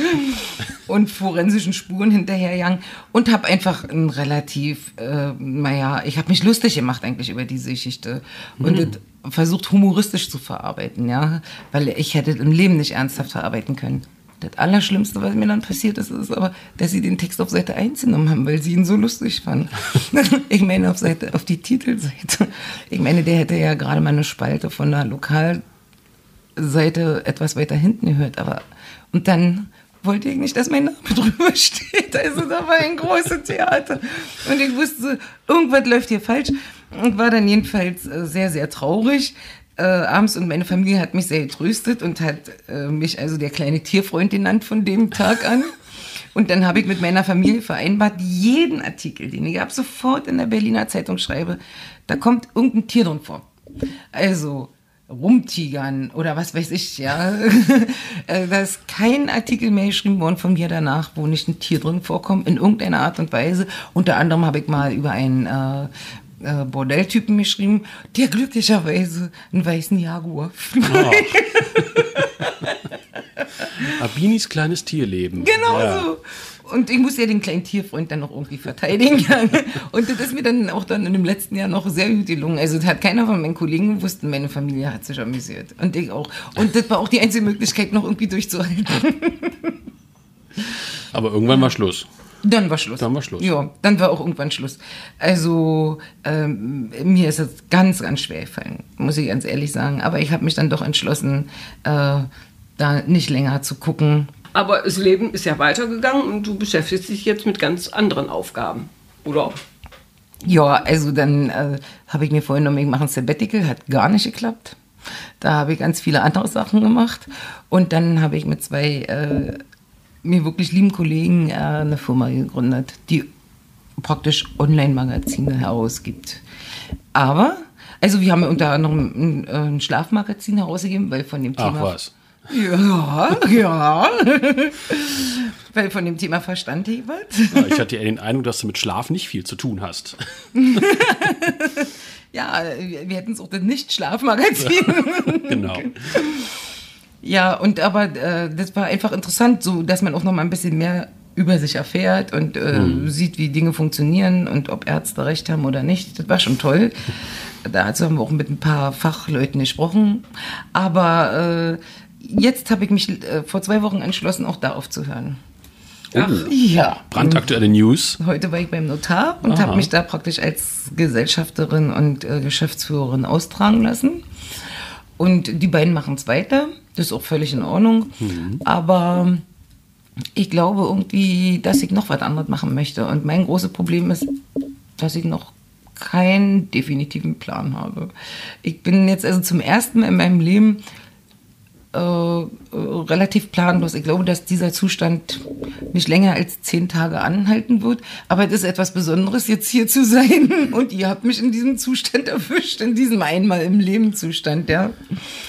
Und forensischen Spuren hinterherjagen. Und habe einfach ein relativ, äh, naja, ich habe mich lustig gemacht eigentlich über diese Geschichte. Und das versucht humoristisch zu verarbeiten, ja. Weil ich hätte im Leben nicht ernsthaft verarbeiten können. Das Allerschlimmste, was mir dann passiert ist, ist aber, dass sie den Text auf Seite 1 genommen haben, weil sie ihn so lustig fanden. ich meine, auf Seite, auf die Titelseite. Ich meine, der hätte ja gerade mal eine Spalte von der Lokalseite etwas weiter hinten gehört, aber, und dann wollte ich nicht, dass mein Name drüber steht. Also da war ein großes Theater. Und ich wusste, irgendwas läuft hier falsch. Und war dann jedenfalls äh, sehr, sehr traurig. Äh, abends und meine Familie hat mich sehr getröstet und hat äh, mich also der kleine Tierfreund genannt von dem Tag an. Und dann habe ich mit meiner Familie vereinbart, jeden Artikel, den ich ab sofort in der Berliner Zeitung schreibe, da kommt irgendein Tier drin vor. Also rumtigern oder was weiß ich, ja. Äh, da ist kein Artikel mehr geschrieben worden von mir danach, wo nicht ein Tier drin vorkommt, in irgendeiner Art und Weise. Unter anderem habe ich mal über einen äh, äh, Bordelltypen geschrieben, der glücklicherweise einen weißen Jaguar Abinis kleines Tierleben. Genau Ja. so. Und ich muss ja den kleinen Tierfreund dann noch irgendwie verteidigen. Und das ist mir dann auch dann in dem letzten Jahr noch sehr gut gelungen. Also das hat keiner von meinen Kollegen gewusst und meine Familie hat sich amüsiert. Und ich auch. Und das war auch die einzige Möglichkeit, noch irgendwie durchzuhalten. Aber irgendwann war Schluss. Dann war Schluss. Dann war Schluss. Ja, dann war auch irgendwann Schluss. Also ähm, mir ist es ganz, ganz schwer gefallen, muss ich ganz ehrlich sagen. Aber ich habe mich dann doch entschlossen, äh, da nicht länger zu gucken. Aber das Leben ist ja weitergegangen und du beschäftigst dich jetzt mit ganz anderen Aufgaben. Oder? Ja, also dann äh, habe ich mir vorgenommen, ich mache ein Sabbatical, hat gar nicht geklappt. Da habe ich ganz viele andere Sachen gemacht. Und dann habe ich mit zwei äh, mir wirklich lieben Kollegen äh, eine Firma gegründet, die praktisch Online-Magazine herausgibt. Aber, also wir haben unter anderem ein, äh, ein Schlafmagazin herausgegeben, weil von dem Ach Thema... was. Ja, ja. weil von dem Thema verstand was. Ja, ich hatte eher den Eindruck, dass du mit Schlaf nicht viel zu tun hast. Ja, wir wir hätten es auch das Nicht-Schlafmagazin. genau. Ja, und aber äh, das war einfach interessant, so dass man auch noch mal ein bisschen mehr über sich erfährt und äh, sieht, wie Dinge funktionieren und ob Ärzte recht haben oder nicht. Das war schon toll. Dazu haben wir auch mit ein paar Fachleuten gesprochen. Aber äh, jetzt habe ich mich äh, vor zwei Wochen entschlossen, auch da aufzuhören. Ach, Ja. brandaktuelle News. Heute war ich beim Notar und habe mich da praktisch als Gesellschafterin und äh, Geschäftsführerin austragen lassen. Und die beiden machen es weiter. Das ist auch völlig in Ordnung. Aber ich glaube irgendwie, dass ich noch was anderes machen möchte. Und mein großes Problem ist, dass ich noch keinen definitiven Plan habe. Ich bin jetzt also zum ersten Mal in meinem Leben äh, relativ planlos. Ich glaube, dass dieser Zustand nicht länger als zehn Tage anhalten wird. Aber es ist etwas Besonderes, jetzt hier zu sein. Und ihr habt mich in diesem Zustand erwischt, in diesem einmal im Leben Zustand, ja.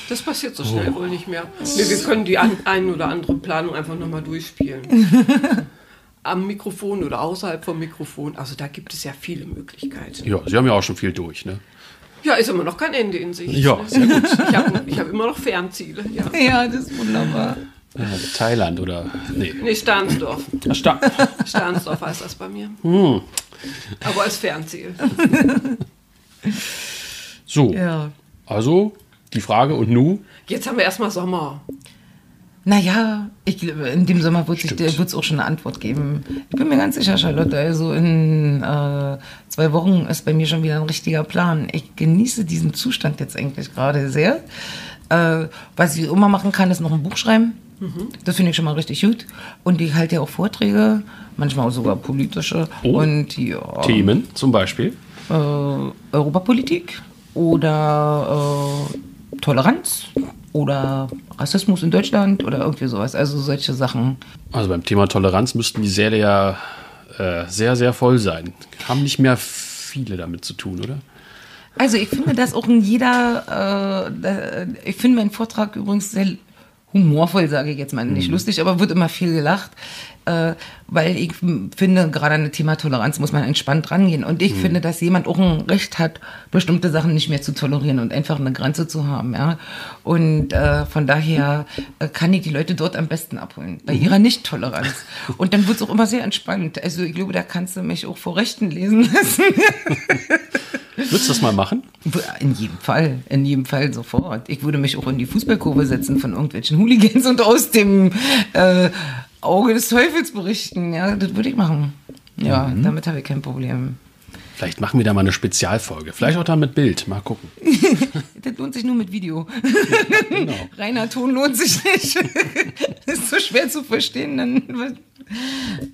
Das passiert so schnell wohl nicht mehr. Nee, wir können die an, ein oder andere Planung einfach nochmal durchspielen. Am Mikrofon oder außerhalb vom Mikrofon. Also da gibt es ja viele Möglichkeiten. Ja, Sie haben ja auch schon viel durch, ne? Ja, ist immer noch kein Ende in Sicht. Ja, ne? sehr gut. Ich habe hab immer noch Fernziele. Ja. Ja, das ist wunderbar. Thailand oder. Nee. Nee, Stahnsdorf. Sta- Stahnsdorf heißt das bei mir. Hm. Aber als Fernziel. So. Ja. Also, die Frage und nu? Jetzt haben wir erstmal Sommer. Naja, ich glaube, in dem Sommer wird es auch schon eine Antwort geben. Ich bin mir ganz sicher, Charlotte. Also in äh, zwei Wochen ist bei mir schon wieder ein richtiger Plan. Ich genieße diesen Zustand jetzt eigentlich gerade sehr. Äh, was ich immer machen kann, ist noch ein Buch schreiben. Das finde ich schon mal richtig gut. Und ich halte ja auch Vorträge, manchmal auch sogar politische. Oh. Und ja, Themen zum Beispiel. äh, Europapolitik oder äh, Toleranz oder Rassismus in Deutschland oder irgendwie sowas. Also solche Sachen. Also beim Thema Toleranz müssten die Säle ja äh, sehr, sehr voll sein. Haben nicht mehr viele damit zu tun, oder? Also ich finde das auch in jeder, äh, ich finde meinen Vortrag übrigens sehr humorvoll, sage ich jetzt mal. Nicht lustig, aber wird immer viel gelacht. Äh, weil ich finde, gerade an das Thema Toleranz muss man entspannt rangehen. Und ich finde, dass jemand auch ein Recht hat, bestimmte Sachen nicht mehr zu tolerieren und einfach eine Grenze zu haben. Ja? Und äh, von daher äh, kann ich die Leute dort am besten abholen, bei ihrer Nicht-Toleranz. Und dann wird es auch immer sehr entspannt. Also ich glaube, da kannst du mich auch vor Rechten lesen lassen. Würdest du das mal machen? In jedem Fall, in jedem Fall sofort. Ich würde mich auch in die Fußballkurve setzen von irgendwelchen Hooligans und aus dem äh, Auge des Teufels berichten. Ja, das würde ich machen. Ja, damit habe ich kein Problem. Vielleicht machen wir da mal eine Spezialfolge. Vielleicht auch dann mit Bild. Mal gucken. Das lohnt sich nur mit Video. Reiner Ton lohnt sich nicht. Das ist so schwer zu verstehen. Dann,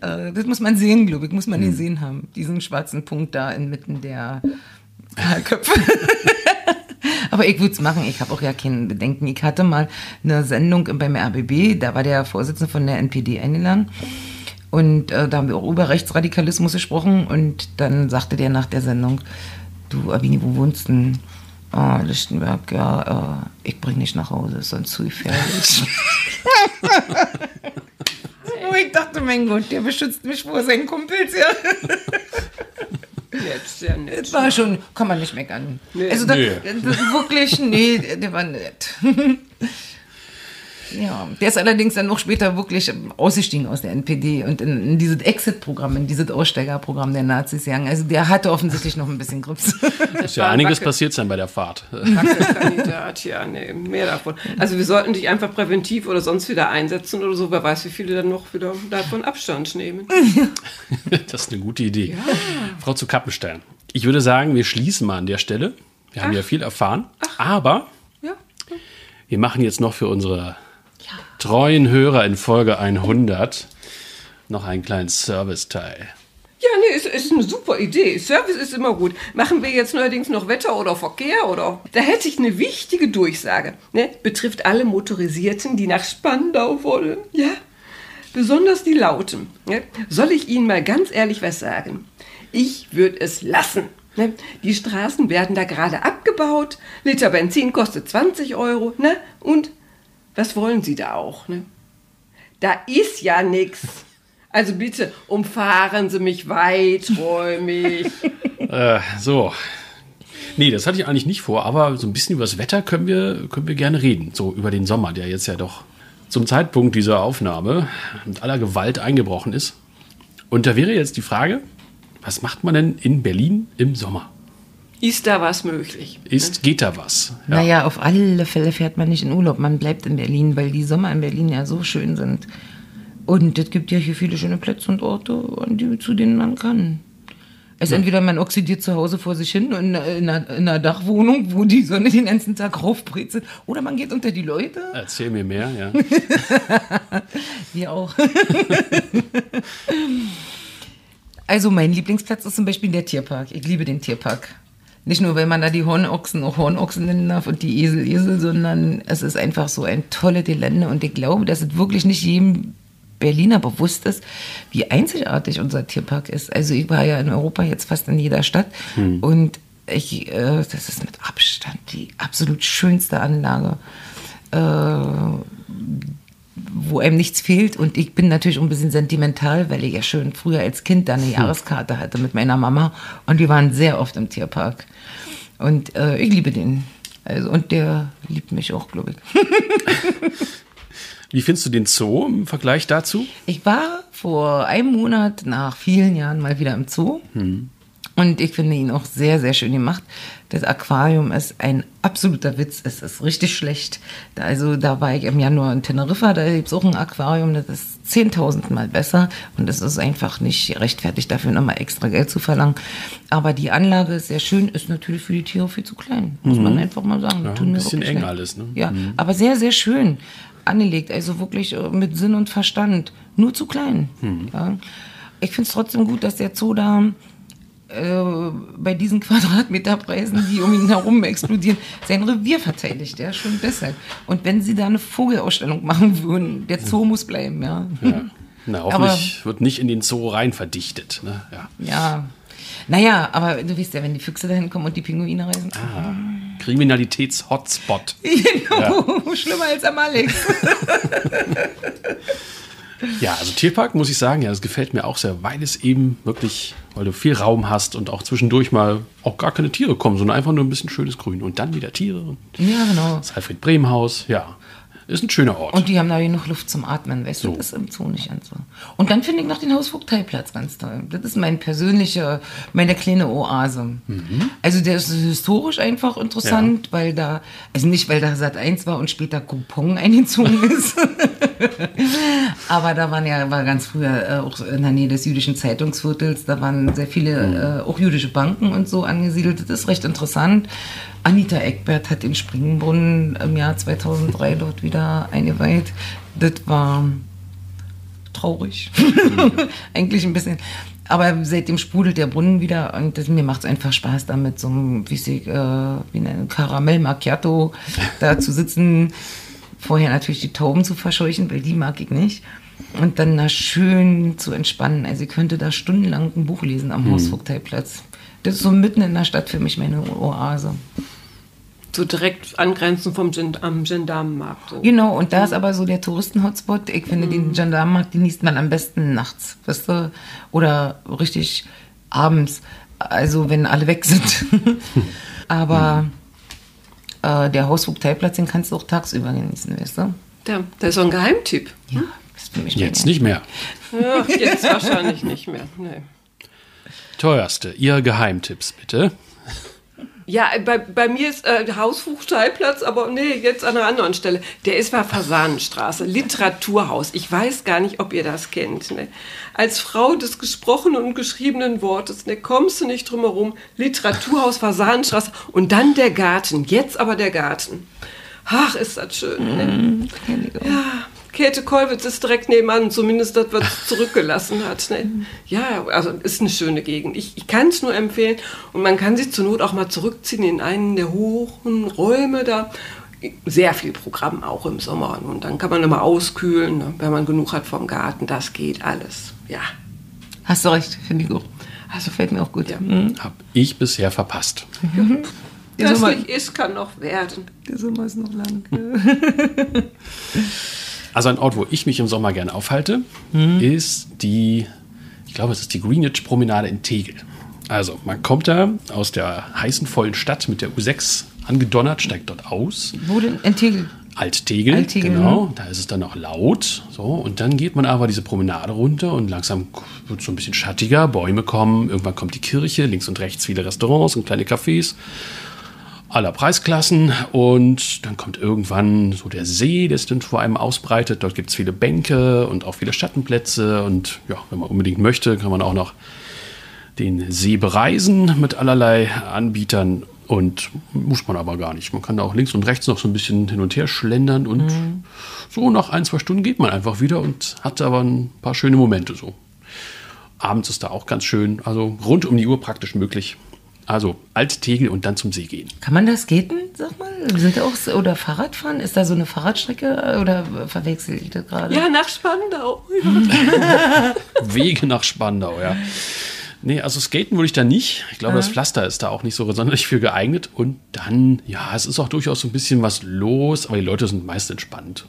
äh, das muss man sehen, glaube ich. Muss man den sehen haben. Diesen schwarzen Punkt da inmitten der Köpfe. Aber ich würde es machen. Ich habe auch ja kein Bedenken. Ich hatte mal eine Sendung beim RBB. Da war der Vorsitzende von der NPD eingeladen. Und äh, da haben wir auch über Rechtsradikalismus gesprochen. Und dann sagte der nach der Sendung, du Abini, wo wohnst du denn? Ah, Lichtenberg, ja, äh, ich bring dich nach Hause, ist sonst zu gefährlich. oh, ich dachte, mein Gott, der beschützt mich vor seinen Kumpels, ja. Nett, sehr nett. Das war schon, kann man nicht meckern. Also da, Nee. das, wirklich, nee, der war nett. Ja, der ist allerdings dann noch später wirklich ausgestiegen aus der NPD und in, in dieses Exit-Programm, in dieses Aussteigerprogramm der Nazis gegangen. Also der hatte offensichtlich noch ein bisschen Grips. Ist ja einiges Wackel- passiert sein bei der Fahrt. Wackelkandidat, ja, nee, mehr davon. Also wir sollten dich einfach präventiv oder sonst wieder einsetzen oder so. Wer weiß, wie viele dann noch wieder davon Abstand nehmen. Das ist eine gute Idee. Frau zu Kappenstein, ich würde sagen, wir schließen mal an der Stelle. Wir haben ja viel erfahren. Aber Ja. wir machen jetzt noch für unsere treuen Hörer in Folge 100 noch einen kleinen Serviceteil. Ja, nee, ist, ist eine super Idee. Service ist immer gut. Machen wir jetzt neuerdings noch Wetter oder Verkehr oder? Da hätte ich eine wichtige Durchsage. Ne? Betrifft alle Motorisierten, die nach Spandau wollen. Ja? Besonders die Lauten. Ne? Soll ich Ihnen mal ganz ehrlich was sagen? Ich würde es lassen. Ne? Die Straßen werden da gerade abgebaut. Liter Benzin kostet 20 Euro. Ne? Und was wollen Sie da auch? Ne? Da ist ja nix. Also bitte umfahren Sie mich weiträumig. Äh, so. Nee, das hatte ich eigentlich nicht vor, aber so ein bisschen über das Wetter können wir, können wir gerne reden. So über den Sommer, der jetzt ja doch zum Zeitpunkt dieser Aufnahme mit aller Gewalt eingebrochen ist. Und da wäre jetzt die Frage, was macht man denn in Berlin im Sommer? Ist da was möglich? Ist, geht da was? Ja. Naja, auf alle Fälle fährt man nicht in Urlaub, man bleibt in Berlin, weil die Sommer in Berlin ja so schön sind. Und es gibt ja hier viele schöne Plätze und Orte, an die, zu denen man kann. Also entweder man oxidiert zu Hause vor sich hin in, in, einer, in einer Dachwohnung, wo die Sonne den ganzen Tag raufbrezelt, oder man geht unter die Leute. Erzähl mir mehr, ja. Wir auch. also mein Lieblingsplatz ist zum Beispiel der Tierpark. Ich liebe den Tierpark. Nicht nur, weil man da die Hornochsen auch Hornochsen nennen darf und die Esel Esel, sondern es ist einfach so ein tolle Gelände und ich glaube, dass es wirklich nicht jedem Berliner bewusst ist, wie einzigartig unser Tierpark ist. Also ich war ja in Europa jetzt fast in jeder Stadt und ich, äh, das ist mit Abstand die absolut schönste Anlage. Äh, wo einem nichts fehlt. Und ich bin natürlich ein bisschen sentimental, weil ich ja schön früher als Kind da eine Jahreskarte hatte mit meiner Mama. Und wir waren sehr oft im Tierpark. Und äh, ich liebe den. Also, und der liebt mich auch, glaube ich. Wie findest du den Zoo im Vergleich dazu? Ich war vor einem Monat nach vielen Jahren mal wieder im Zoo. Und ich finde ihn auch sehr, sehr schön gemacht. Das Aquarium ist ein absoluter Witz. Es ist richtig schlecht. Da, also da war ich im Januar in Teneriffa, da gibt es auch ein Aquarium, das ist 10.000 Mal besser. Und es ist einfach nicht rechtfertigt, dafür nochmal extra Geld zu verlangen. Aber die Anlage ist sehr schön, ist natürlich für die Tiere viel zu klein. Muss man einfach mal sagen. Ja, ein bisschen eng alles, ne? Ja, aber sehr, sehr schön angelegt. Also wirklich äh, mit Sinn und Verstand. Nur zu klein. Ja. Ich finde es trotzdem gut, dass der Zoo da äh, bei diesen Quadratmeterpreisen, die um ihn herum explodieren, sein Revier verteidigt. Ja, schon deshalb. Und wenn sie da eine Vogelausstellung machen würden, der Zoo muss bleiben. Ja. Ja. Na, hoffentlich wird nicht in den Zoo rein verdichtet. Ne? Ja. ja. Naja, aber du weißt ja, wenn die Füchse dahin kommen und die Pinguine reisen. Ah, Kriminalitäts-Hotspot. Genau, schlimmer als am Alex. Ja, also Tierpark muss ich sagen, ja, das gefällt mir auch sehr, weil es eben wirklich, weil du viel Raum hast und auch zwischendurch mal auch gar keine Tiere kommen, sondern einfach nur ein bisschen schönes Grün und dann wieder Tiere. Ja, genau. das Alfred Brehm Haus, ja, ist ein schöner Ort. Und die haben da genug Luft zum Atmen, weißt So. du, das ist im Zoo nicht an so. Und dann finde ich noch den Hausvogteiplatz ganz toll. Das ist mein persönlicher, meine kleine Oase. Also der ist historisch einfach interessant, weil da, also nicht weil da Sat 1 war und später Coupon eingezogen ist. Aber da waren ja, war ganz früher äh, auch in der Nähe des jüdischen Zeitungsviertels, da waren sehr viele äh, auch jüdische Banken und so angesiedelt. Das ist recht interessant. Anita Eckbert hat den Springbrunnen im Jahr 2003 dort wieder eingeweiht. Das war traurig. Eigentlich ein bisschen. Aber seitdem sprudelt der Brunnen wieder und das, mir macht es einfach Spaß, da mit so einem, wie, sie, äh, wie ein Karamell Macchiato da zu sitzen. Vorher natürlich die Tauben zu verscheuchen, weil die mag ich nicht. Und dann da schön zu entspannen. Also ich könnte da stundenlang ein Buch lesen am Hausvogteiplatz. Das ist so mitten in der Stadt für mich meine Oase. So direkt angrenzend vom Gen am Gendarmenmarkt. So. Genau, und da ist aber so der Touristen-Hotspot. Ich finde, den Gendarmenmarkt genießt man am besten nachts, weißt du? Oder richtig abends, also wenn alle weg sind. aber äh, der Hausvogteiplatz, den kannst du auch tagsüber genießen, weißt du? Der, der ist so ein Geheimtipp. Ja, das ist für mich Jetzt nicht mehr. Ja, jetzt wahrscheinlich nicht mehr. Nee. Teuerste, Ihr Geheimtipps bitte. Ja, bei, bei mir ist äh, Hausvogteiplatz, aber nee, jetzt an einer anderen Stelle. Der ist bei Fasanenstraße, Literaturhaus. Ich weiß gar nicht, ob ihr das kennt. Ne? Als Frau des gesprochenen und geschriebenen Wortes, ne, kommst du nicht drum herum. Literaturhaus, Fasanenstraße und dann der Garten. Jetzt aber der Garten. Ach, ist das schön. Ne? Auch. Ja, Käthe Kollwitz ist direkt nebenan, zumindest das, was sie zurückgelassen hat. Ne? Ja, also ist eine schöne Gegend. Ich, ich kann es nur empfehlen und man kann sich zur Not auch mal zurückziehen in einen der hohen Räume da. Sehr viel Programm auch im Sommer und dann kann man immer auskühlen, ne? wenn man genug hat vom Garten. Das geht alles. Ja. Hast du recht, finde ich auch. Also fällt mir auch gut. Ja. Mhm. Hab ich bisher verpasst. Der Das nicht ist, kann noch werden. der Sommer ist noch lang. Also ein Ort, wo ich mich im Sommer gerne aufhalte, Mhm. ist die, ich glaube, es ist die Greenwich Promenade in Tegel. Also man kommt da aus der heißen, vollen Stadt mit der U6 angedonnert, steigt dort aus. Wo denn? In Tegel. Alt-Tegel, Alt-Tegel, genau. Da ist es dann auch laut. So, und dann geht man aber diese Promenade runter und langsam wird es so ein bisschen schattiger. Bäume kommen, irgendwann kommt die Kirche, links und rechts viele Restaurants und kleine Cafés aller Preisklassen. Und dann kommt irgendwann so der See, der sich dann vor einem ausbreitet. Dort gibt es viele Bänke und auch viele Schattenplätze. Und ja, wenn man unbedingt möchte, kann man auch noch den See bereisen mit allerlei Anbietern und muss man aber gar nicht. Man kann da auch links und rechts noch so ein bisschen hin und her schlendern und so nach ein, zwei Stunden geht man einfach wieder und hat aber ein paar schöne Momente so. Abends ist da auch ganz schön, also rund um die Uhr praktisch möglich. Also Alt-Tegel und dann zum See gehen. Kann man da skaten, sag mal? Sind da auch so, oder Fahrradfahren? Ist da so eine Fahrradstrecke oder verwechsel ich das gerade? Ja, nach Spandau. Wege nach Spandau, ja. Nee, also skaten würde ich da nicht. Ich glaube, das Pflaster ist da auch nicht so sonderlich für geeignet. Und dann, ja, es ist auch durchaus so ein bisschen was los, aber die Leute sind meist entspannt.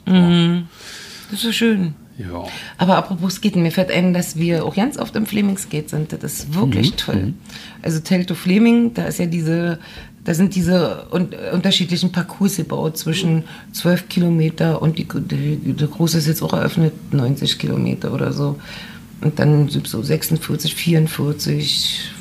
Das ist so schön. Ja. Aber apropos Skaten, mir fällt ein, dass wir auch ganz oft im Fleming Skate sind. Das ist wirklich toll. Also Telto Fleming, da ist ja diese Da sind diese un unterschiedlichen Parcours gebaut zwischen 12 Kilometer und die, die, der große ist jetzt auch eröffnet, 90 Kilometer oder so. Und dann so 46, 44, äh,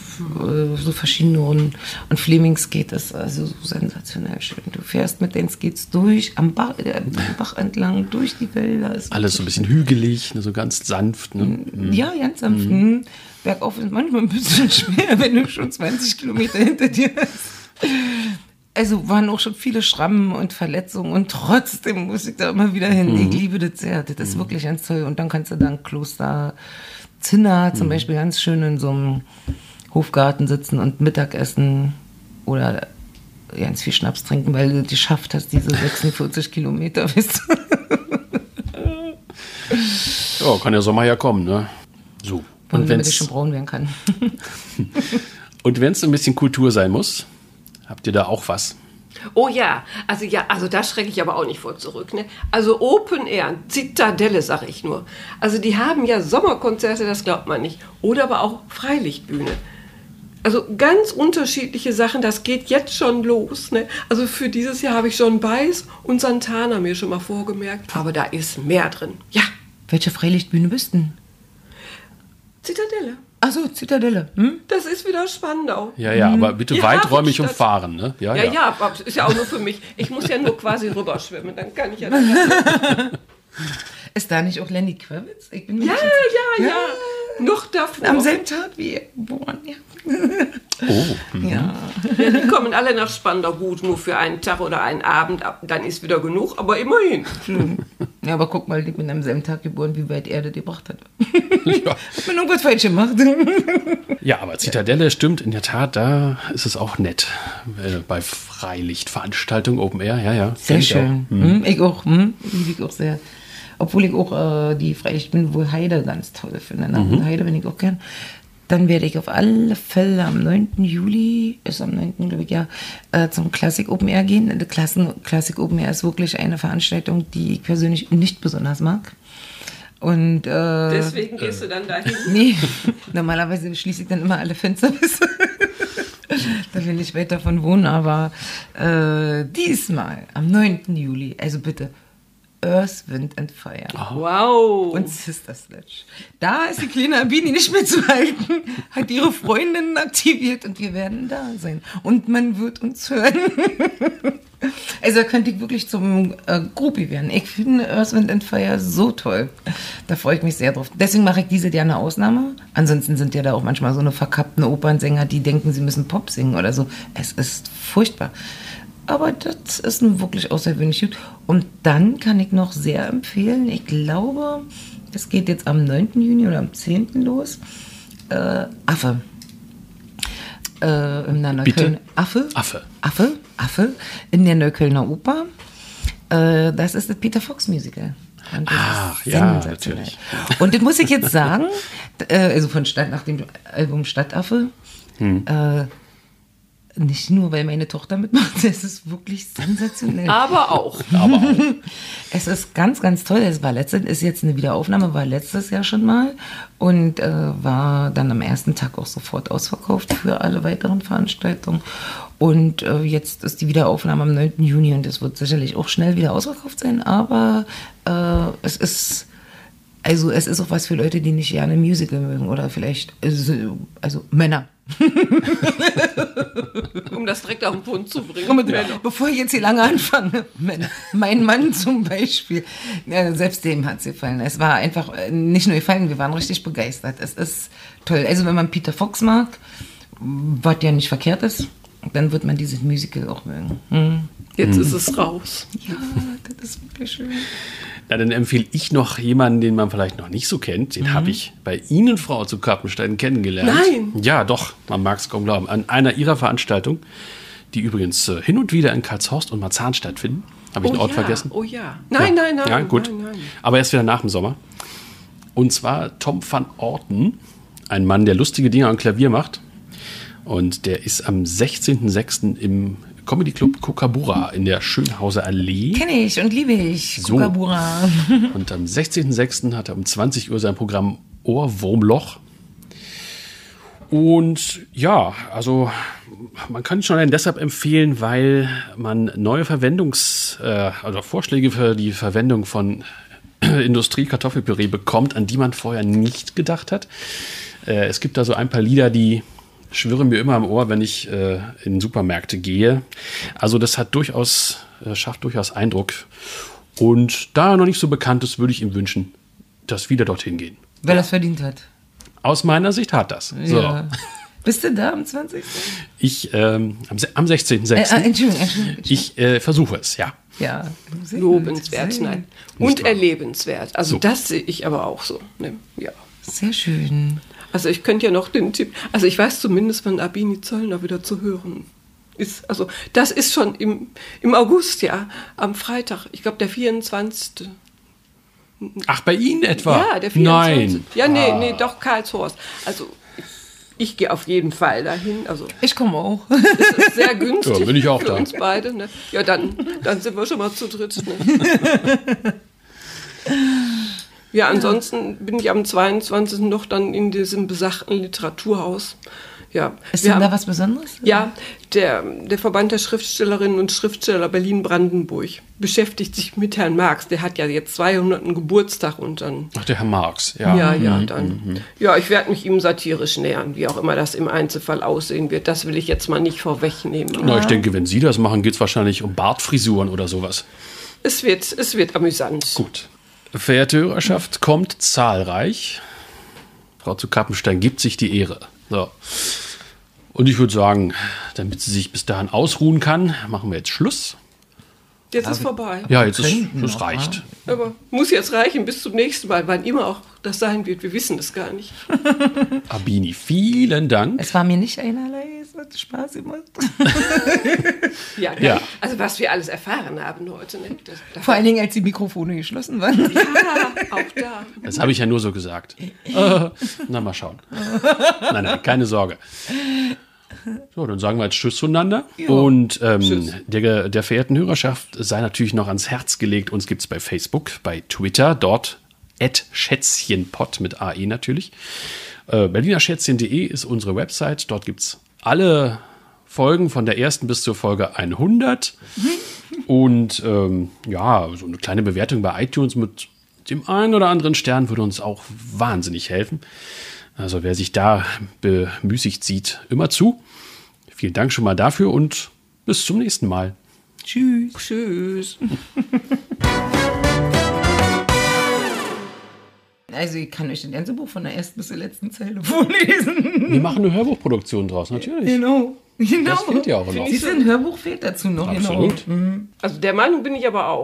so verschiedene Runden. Und Flemings geht das also so sensationell schön. Du fährst mit den Skates durch, am Bach, äh, am Bach entlang, durch die Wälder. Ist Alles so ein bisschen hügelig, ne, so ganz sanft. Ne? Mhm. Ja, ganz sanft. Mhm. Bergauf ist manchmal ein bisschen schwer, wenn du schon 20 Kilometer hinter dir hast. Also waren auch schon viele Schrammen und Verletzungen und trotzdem muss ich da immer wieder hin. Mhm. Ich liebe das sehr. Das ist mhm. wirklich ganz toll. Und dann kannst du dann Kloster Zinner zum mhm. Beispiel ganz schön in so einem Hofgarten sitzen und Mittagessen oder ganz viel Schnaps trinken, weil du die geschafft hast, diese 46 Kilometer bis. ja, kann der Sommer ja kommen, ne? So. Und wenn es schon braun werden kann. und wenn es ein bisschen Kultur sein muss, habt ihr da auch was? Oh ja, also ja, also da schrecke ich aber auch nicht vor zurück. Ne? Also Open Air, Zitadelle, sag ich nur. Also die haben ja Sommerkonzerte, das glaubt man nicht. Oder aber auch Freilichtbühne. Also ganz unterschiedliche Sachen, das geht jetzt schon los. Ne? Also für dieses Jahr habe ich schon Beiß und Santana mir schon mal vorgemerkt. Aber da ist mehr drin. Ja. Welche Freilichtbühne bist denn? Zitadelle. Achso, Zitadelle. Hm? Das ist wieder Spandau. Ja, ja, aber bitte Die weiträumig umfahren, ne? Ja, ja, ja, aber ist ja auch nur für mich. Ich muss ja nur quasi rüberschwimmen, dann kann ich ja. Ist da nicht auch Lenny Kravitz? Ich bin mir ja, nicht ja, ja, Noch davor. Am selben Tag wie er geboren, ja. Oh. mhm. Ja. Ja, die kommen alle nach Spandau gut, nur für einen Tag oder einen Abend. ab- Dann ist wieder genug, aber immerhin. ja, aber guck mal, ich bin am selben Tag geboren, wie weit er das gebracht hat. Ja. Hat mir irgendwas falsch gemacht. ja, aber Zitadelle stimmt, in der Tat, da ist es auch nett. Äh, bei Freilichtveranstaltungen, Open Air, ja, ja. Sehr ich auch. schön. Hm, Ich auch. Hm, liebe ich auch sehr. Obwohl ich auch äh, die Freilichtbühne wohl Heide ganz toll finde. Ne? Heide bin ich auch gern. Dann werde ich auf alle Fälle am 9. Juli, ist am 9. glaube ich, ja, äh, zum Classic Open Air gehen. Der Klassen, Classic Open Air ist wirklich eine Veranstaltung, die ich persönlich nicht besonders mag. Und äh, Deswegen gehst du dann dahin. Nee, normalerweise schließe ich dann immer alle Fenster bis. da will ich weit davon wohnen, aber äh, diesmal, am 9. Juli, also bitte, Earth, Wind and Fire. Wow. Und Sister Sledge. Da ist die kleine Abini nicht mehr zu halten, hat ihre Freundinnen aktiviert und wir werden da sein. Und man wird uns hören. Also da könnte ich wirklich zum äh, Groupie werden. Ich finde Earth, Wind and Fire so toll. Da freue ich mich sehr drauf. Deswegen mache ich diese Jahr eine Ausnahme. Ansonsten sind ja da auch manchmal so eine verkappten Opernsänger, die denken, sie müssen Pop singen oder so. Es ist furchtbar. Aber das ist nun wirklich außergewöhnlich gut. Und dann kann ich noch sehr empfehlen, ich glaube, das geht jetzt am 9. Juni oder am 10. los. Äh, Affe. Äh, in der Bitte? Neukölln- Affe? Affe. Affe, Affe, in der Neuköllner Oper. Äh, das ist das Peter Fox Musical. Ach, ja, natürlich. Und das muss ich jetzt sagen, äh, also von Stadt, nach dem Album Stadtaffe, Hm. Nicht nur, weil meine Tochter mitmacht, es ist wirklich sensationell. Aber auch. Aber auch. Es ist ganz, ganz toll. Es war letztes, ist jetzt eine Wiederaufnahme, war letztes Jahr schon mal und äh, war dann am ersten Tag auch sofort ausverkauft für alle weiteren Veranstaltungen. Und äh, jetzt ist die Wiederaufnahme am 9. Juni und es wird sicherlich auch schnell wieder ausverkauft sein, aber äh, es ist also es ist auch was für Leute, die nicht gerne Musical mögen oder vielleicht also, also Männer. Um das direkt auf den Punkt zu bringen. Bevor ich jetzt hier lange anfange, mein, mein Mann zum Beispiel, ja, selbst dem hat es gefallen. Es war einfach äh, nicht nur gefallen, wir waren richtig begeistert. Es ist toll. Also wenn man Peter Fox mag, was ja nicht verkehrt ist, dann wird man dieses Musical auch mögen. Hm. Jetzt ist es raus. Ja, das ist wirklich schön. Na, dann empfehle ich noch jemanden, den man vielleicht noch nicht so kennt. Den habe ich bei Ihnen, Frau zu Kappenstein, kennengelernt. Nein. Ja, doch, man mag es kaum glauben. An einer Ihrer Veranstaltungen, die übrigens äh, hin und wieder in Karlshorst und Marzahn stattfinden. Habe ich oh den Ort ja, vergessen? Oh ja. Nein, nein, nein. Ja, gut. Nein, nein. Aber erst wieder nach dem Sommer. Und zwar Tom van Orten, ein Mann, der lustige Dinge am Klavier macht. Und der ist am 16.06. im Comedy Club Kokabura in der Schönhauser Allee. Kenne ich und liebe ich. So. Und am 16.06. hat er um 20 Uhr sein Programm Ohrwurmloch. Und ja, also man kann schon einen deshalb empfehlen, weil man neue Verwendungs-, äh, also Vorschläge für die Verwendung von Industrie-Kartoffelpüree bekommt, an die man vorher nicht gedacht hat. Äh, es gibt da so ein paar Lieder, die schwirren mir immer im Ohr, wenn ich äh, in Supermärkte gehe. Also das hat durchaus, äh, schafft durchaus Eindruck. Und da er noch nicht so bekannt ist, würde ich ihm wünschen, dass wieder dorthin gehen. Wer das verdient hat. Aus meiner Sicht hat das. So. Ja. Bist du da am 20.? Ich ähm, am, am 16.06. Äh, äh, Entschuldigung, Entschuldigung. ich äh, versuche es, ja. Ja. Lobenswert, nein. Und erlebenswert. Also So. das sehe ich aber auch so. Ne? Ja. Sehr schön. Also ich könnte ja noch den Tipp, also ich weiß zumindest, wann Abini Zollner wieder zu hören ist. Also das ist schon im, im August, ja, am Freitag. Ich glaube, der 24. Ach, bei Ihnen etwa? Ja, der 24. Nein. Ja, nee, Ah. nee, doch Karlshorst. Also ich, ich gehe auf jeden Fall dahin. Also Ich komme auch. das ist sehr günstig Ja, bin ich auch für da. uns beide. Ne? Ja, dann, dann sind wir schon mal zu dritt. Ne? Ja, ansonsten bin ich am 22. noch dann in diesem besagten Literaturhaus. Ja, Ist denn da haben- was Besonderes? ja, der, der Verband der Schriftstellerinnen und Schriftsteller Berlin-Brandenburg beschäftigt sich mit Herrn Marx. Der hat ja jetzt 200. Geburtstag und dann. Ach, der Herr Marx, ja. Ja, ja, dann. Ja, ich werde mich ihm satirisch nähern, wie auch immer das im Einzelfall aussehen wird. Das will ich jetzt mal nicht vorwegnehmen. Na, ich denke, wenn Sie das machen, geht es wahrscheinlich um Bartfrisuren oder sowas. Es wird, es wird amüsant. Gut. Verehrte Hörerschaft, kommt zahlreich. Frau zu Kappenstein gibt sich die Ehre. So. Und ich würde sagen, damit sie sich bis dahin ausruhen kann, machen wir jetzt Schluss. Jetzt ist vorbei. Ja, jetzt ist es noch, reicht. Aber muss jetzt reichen bis zum nächsten Mal, wann immer auch das sein wird. Wir wissen es gar nicht. Abini, vielen Dank. Es war mir nicht einerlei, es hat Spaß gemacht. Ja, Ja. Also was wir alles erfahren haben heute. Ne? Das, das Vor allen Dingen, als die Mikrofone geschlossen waren. ja, auch da. Das habe ich ja nur so gesagt. Äh, na, mal schauen. Nein, nein, keine Sorge. So, dann sagen wir jetzt Tschüss zueinander. Und ähm, der, der verehrten Hörerschaft sei natürlich noch ans Herz gelegt. Uns gibt es bei Facebook, bei Twitter, dort Schätzchenpott mit AE natürlich. Äh, BerlinerSchätzchen.de ist unsere Website. Dort gibt es alle Folgen von der ersten bis zur Folge 100. Und ähm, ja, so eine kleine Bewertung bei iTunes mit dem einen oder anderen Stern würde uns auch wahnsinnig helfen. Also wer sich da bemüßigt sieht, immer zu. Vielen Dank schon mal dafür und bis zum nächsten Mal. Tschüss. Tschüss. Also, ich kann euch das ganze Buch von der ersten bis zur letzten Zeile vorlesen. Wir machen eine Hörbuchproduktion draus, natürlich. Genau. Genau. Das fehlt ja auch noch. Siehst du, ein Hörbuch fehlt dazu noch. Absolut. Genau. Also der Meinung bin ich aber auch.